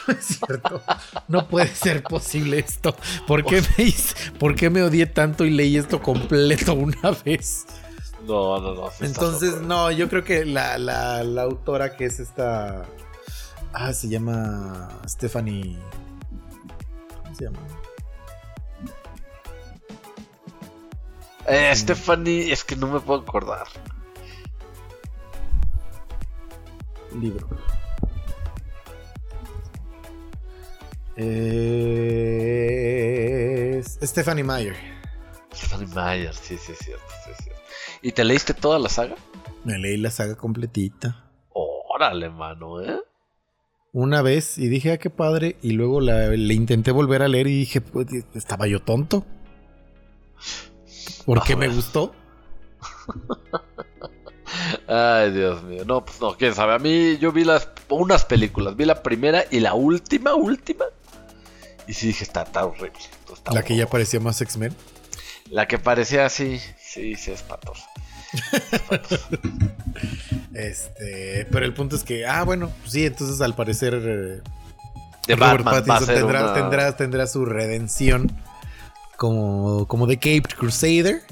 No es cierto. No puede ser posible esto. ¿Por qué me, hice- ¿Por qué me odié tanto y leí esto completo una vez? No, no, no. Entonces, no, yo creo que la, la, la autora que es esta. Ah, se llama Stephanie. ¿Cómo se llama? Eh, Stephanie, es que no me puedo acordar. Libro. Es Stephanie Meyer. Stephanie Meyer, sí, sí, es cierto, sí, es cierto. ¿Y te leíste toda la saga? Me leí la saga completita. Órale, mano, ¿eh? Una vez y dije, ah, qué padre. Y luego la, le intenté volver a leer y dije, pues, estaba yo tonto. Porque me gustó. (laughs) Ay, Dios mío. No, pues no, quién sabe. A mí yo vi las unas películas. Vi la primera y la última, última. Y sí dije, está, está horrible. está La que ya parecía más X-Men. La que parecía así, sí, sí, espantosa. (laughs) Este, pero el punto es que, ah, bueno, pues sí, entonces al parecer eh, De Robert Batman va a Pattinson tendrá, una- tendrá, tendrá su redención como, como de Caped Crusader.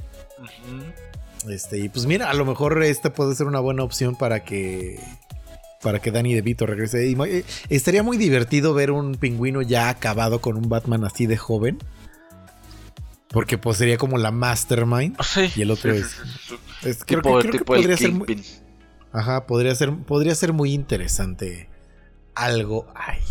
Este, y pues mira, a lo mejor este puede ser una buena opción para que para que Danny DeVito regrese. Y, eh, estaría muy divertido ver un pingüino ya acabado con un Batman así de joven. Porque pues sería como la mastermind. Sí, y el otro sí, es, sí, creo tipo que, creo que tipo el podría ser muy. Ajá, podría ser podría ser muy interesante algo ahí.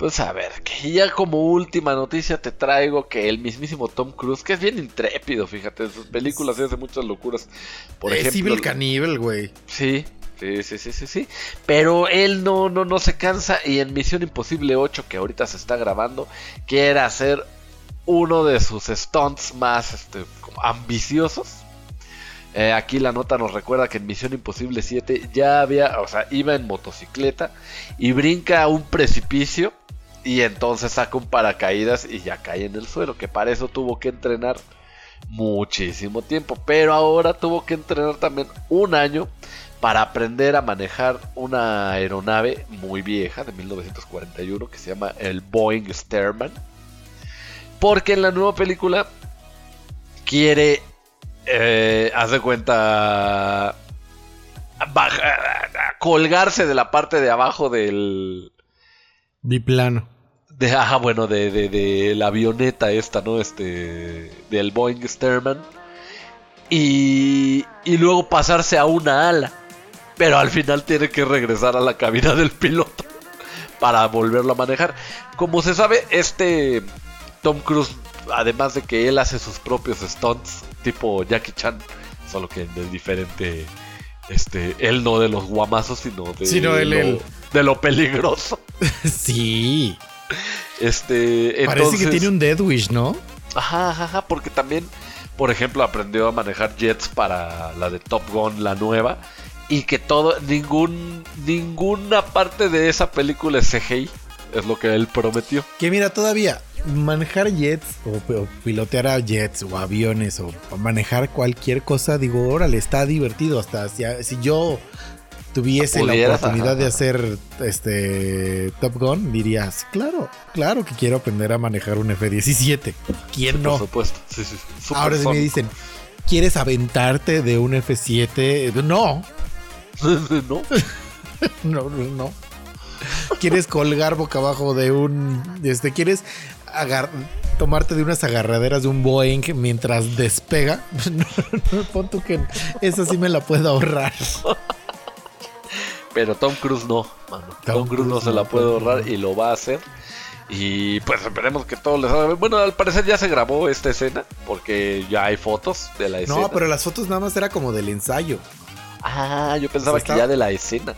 Pues a ver, que ya como última noticia te traigo que el mismísimo Tom Cruise, que es bien intrépido, fíjate, en sus películas hace muchas locuras. Por es ejemplo, Civil Caníbal, güey. Sí, sí, sí, sí, sí, sí. Pero él no, no, no se cansa y en Misión Imposible 8, que ahorita se está grabando, quiere hacer uno de sus stunts más este, ambiciosos. Eh, aquí la nota nos recuerda que en Misión Imposible 7 ya había, o sea, iba en motocicleta y brinca a un precipicio y entonces saca un paracaídas y ya cae en el suelo, que para eso tuvo que entrenar muchísimo tiempo, pero ahora tuvo que entrenar también un año para aprender a manejar una aeronave muy vieja de 1941 que se llama el Boeing Stearman. Porque en la nueva película quiere, eh, haz de cuenta, baja- colgarse de la parte de abajo del, Biplano. de, ajá, bueno, de, de, de la avioneta esta, ¿no? Este, del Boeing Stearman. Y, y luego pasarse a una ala. Pero al final tiene que regresar a la cabina del piloto (laughs) para volverlo a manejar. Como se sabe, este Tom Cruise, además de que él hace sus propios stunts, tipo Jackie Chan, solo que de diferente... Este, él no de los guamazos, sino de, Sino lo, de lo peligroso. (laughs) sí. Este, Parece que tiene un Dead Wish, ¿no? Ajá, ajá, ajá, porque también, por ejemplo, aprendió a manejar jets para la de Top Gun, la nueva, y que todo, ningún, ninguna parte de esa película es CGI, es lo que él prometió. Que mira, todavía manejar jets o, o pilotear a jets o aviones o manejar cualquier cosa, digo, órale, está divertido. Hasta si, si yo tuviese la Pudieras, oportunidad ajá, de hacer este Top Gun, dirías, claro, claro que quiero aprender a manejar un F-17. ¿Quién no? Por supuesto, sí, sí. Ahora si me dicen, ¿quieres aventarte de un F7? (laughs) (laughs) No, no, no, no, no. ¿Quieres colgar boca abajo de un... Este, ¿Quieres agar- tomarte de unas agarraderas de un Boeing mientras despega? (laughs) No, pon tú que esa sí me la puedo ahorrar. pero Tom Cruise no, mano. Tom, Cruise no se la puede ahorrar y lo va a hacer. Y pues esperemos que todo les salga bien. Bueno, al parecer ya se grabó esta escena, porque ya hay fotos de la escena. No, pero las fotos nada más era como del ensayo. Ah, yo pensaba que ya de la escena.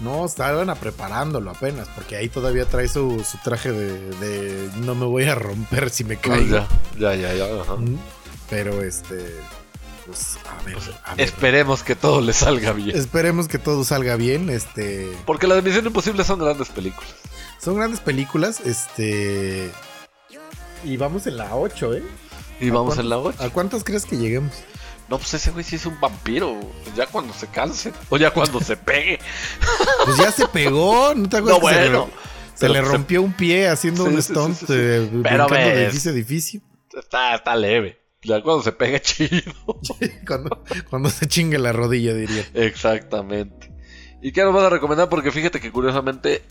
No, estaban a preparándolo apenas, porque ahí todavía trae su, su traje de, de no me voy a romper si me Ah, caigo. ya, ya, ya, ya, ajá. Pero este, pues a ver, a ver. Esperemos que todo le salga bien. Esperemos que todo salga bien. Este, Porque las de Misión Imposible son grandes películas. son grandes películas. Este, y vamos en la 8, ¿eh? Y ¿A vamos en la cuántas- 8. ¿A cuántas crees que lleguemos? No, pues ese güey sí es un vampiro. Ya cuando se canse. O ya cuando se pegue. (laughs) Pues ya se pegó, ¿no te acuerdas? No, se bueno. le- Se, le se- rompió un pie haciendo Sí, un stunt sí, eh, Pero de edificio a edificio. Está, está leve. Ya cuando se pegue (laughs) chido. cuando, cuando se chingue la rodilla, diría. Exactamente. ¿Y qué nos vas a recomendar? Porque fíjate que curiosamente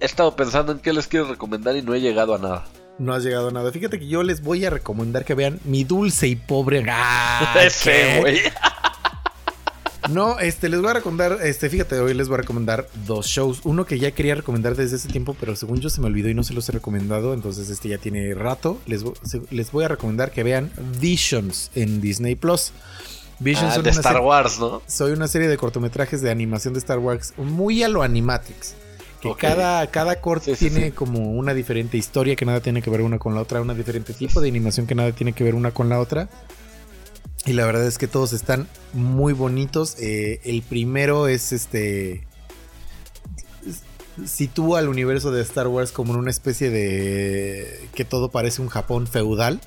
he estado pensando en qué les quiero recomendar y no he llegado a nada. No has llegado a nada. Fíjate que yo les voy a recomendar que vean mi dulce y pobre. ¡Ah, Ese güey. No, este, les voy a recomendar, este, fíjate, hoy les voy a recomendar dos shows. Uno que ya quería recomendar desde ese tiempo, pero según yo se me olvidó y no se los he recomendado, entonces este ya tiene rato. Les, les voy a recomendar que vean Visions en Disney Plus. Visions Ah, de Star serie- Wars, ¿no? Soy una serie de cortometrajes de animación de Star Wars, muy a lo Animatrix. Que cada, cada corte Sí, sí, tiene sí. como una diferente historia que nada tiene que ver una con la otra, una diferente tipo de animación que nada tiene que ver una con la otra. Y la verdad es que todos están muy bonitos. Eh, el primero es este. Sitúa al universo de Star Wars como en una especie de. que todo parece un Japón feudal.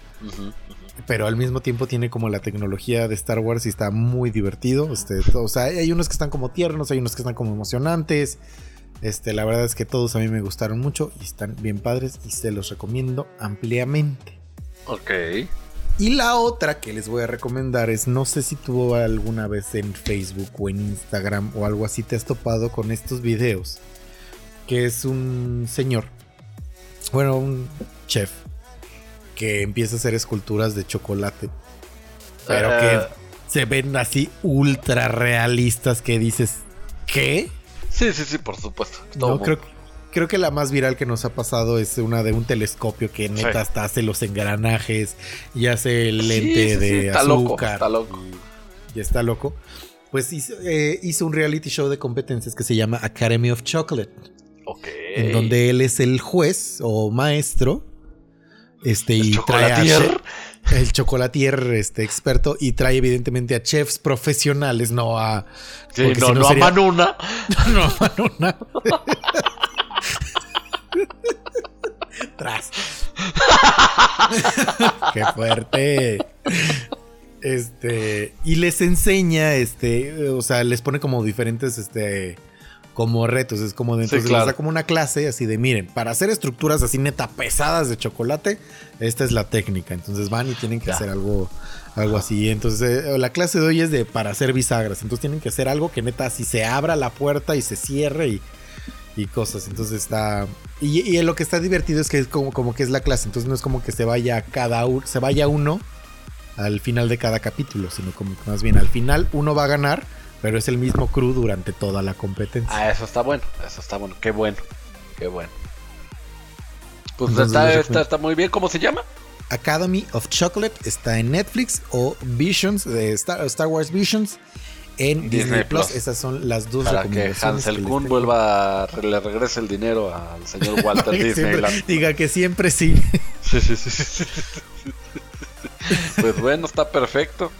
Pero al mismo tiempo tiene como la tecnología de Star Wars y está muy divertido. Este, o sea, hay unos que están como tiernos, hay unos que están como emocionantes. Este, la verdad es que todos a mí me gustaron mucho y están bien padres y se los recomiendo ampliamente. Ok. Y la otra que les voy a recomendar es, no sé si tú alguna vez en Facebook o en Instagram o algo así te has topado con estos videos, que es un señor, bueno, un chef, que empieza a hacer esculturas de chocolate, pero que se ven así ultra realistas que dices, ¿qué? Sí, sí, sí, por supuesto. Todo No, mundo. creo, creo que la más viral que nos ha pasado es una de un telescopio que neta Sí. hasta hace los engranajes y hace el lente sí, de sí, está azúcar. loco, está loco. Y está loco. Pues hizo, eh, hizo un reality show de competencias que se llama Academy of Chocolate, Ok. en donde él es el juez o maestro. Este, El y trae a. el chocolatier este, experto y trae evidentemente a chefs profesionales, no a... Sí, no, no, sería- a Manuna. (laughs) no a Manuna. Tras. Qué fuerte. Este, y les enseña, este, o sea, les pone como diferentes, este, como retos. Es como de, Sí, entonces claro. les da como una clase así de, miren, para hacer estructuras así neta pesadas de chocolate, esta es la técnica. Entonces van y tienen que Ya. hacer algo, algo así. Entonces, eh, la clase de hoy es de para hacer bisagras. Entonces tienen que hacer algo que neta así se abra la puerta y se cierre y, y cosas. Entonces está. Y, y lo que está divertido es que es como, como que es la clase. Entonces no es como que se vaya cada u- se vaya uno al final de cada capítulo, sino como que más bien al final uno va a ganar, pero es el mismo crew durante toda la competencia. Ah, eso está bueno, eso está bueno. Qué bueno, qué bueno. Pues Entonces, está, está, muy bien. ¿Cómo se llama? Academy of Chocolate está en Netflix o Visions, de Star, Star Wars Visions en Disney, Disney Plus. Plus. Esas son las dos Para que recomendaciones. Hansel que tengo. vuelva a le regrese el dinero al señor (laughs) Walter Disneyland. diga que siempre sí. Sí, sí, sí, sí, sí. (laughs) Pues bueno, está perfecto.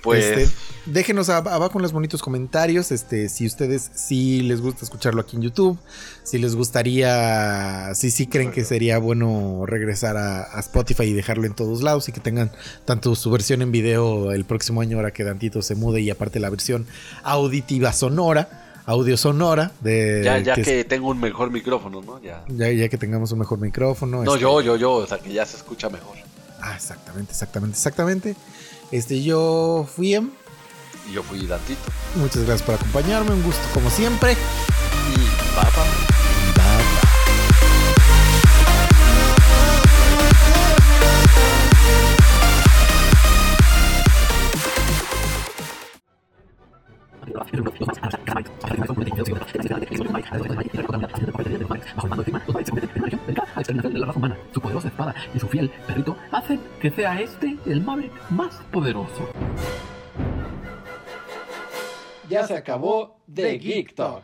Pues Este, déjenos ab- abajo en los bonitos comentarios este, si ustedes si les gusta escucharlo aquí en YouTube, si les gustaría, si sí creen que sería bueno regresar a, a Spotify y dejarlo en todos lados y que tengan tanto su versión en video el próximo año ahora que Dantito se mude y aparte la versión auditiva sonora, audio sonora de ya, ya que tengo un mejor micrófono, ¿no? Ya. ya, ya que tengamos un mejor micrófono. No, este, yo, yo, yo, o sea que ya se escucha mejor. Ah, exactamente, exactamente, exactamente. Este, yo fui em. Y yo fui Dantito. Muchas gracias por acompañarme, un gusto como siempre. Y papá. de la raza humana, su poderosa espada y su fiel perrito hacen que sea este el Maverick más poderoso ya se acabó de Geek Talk.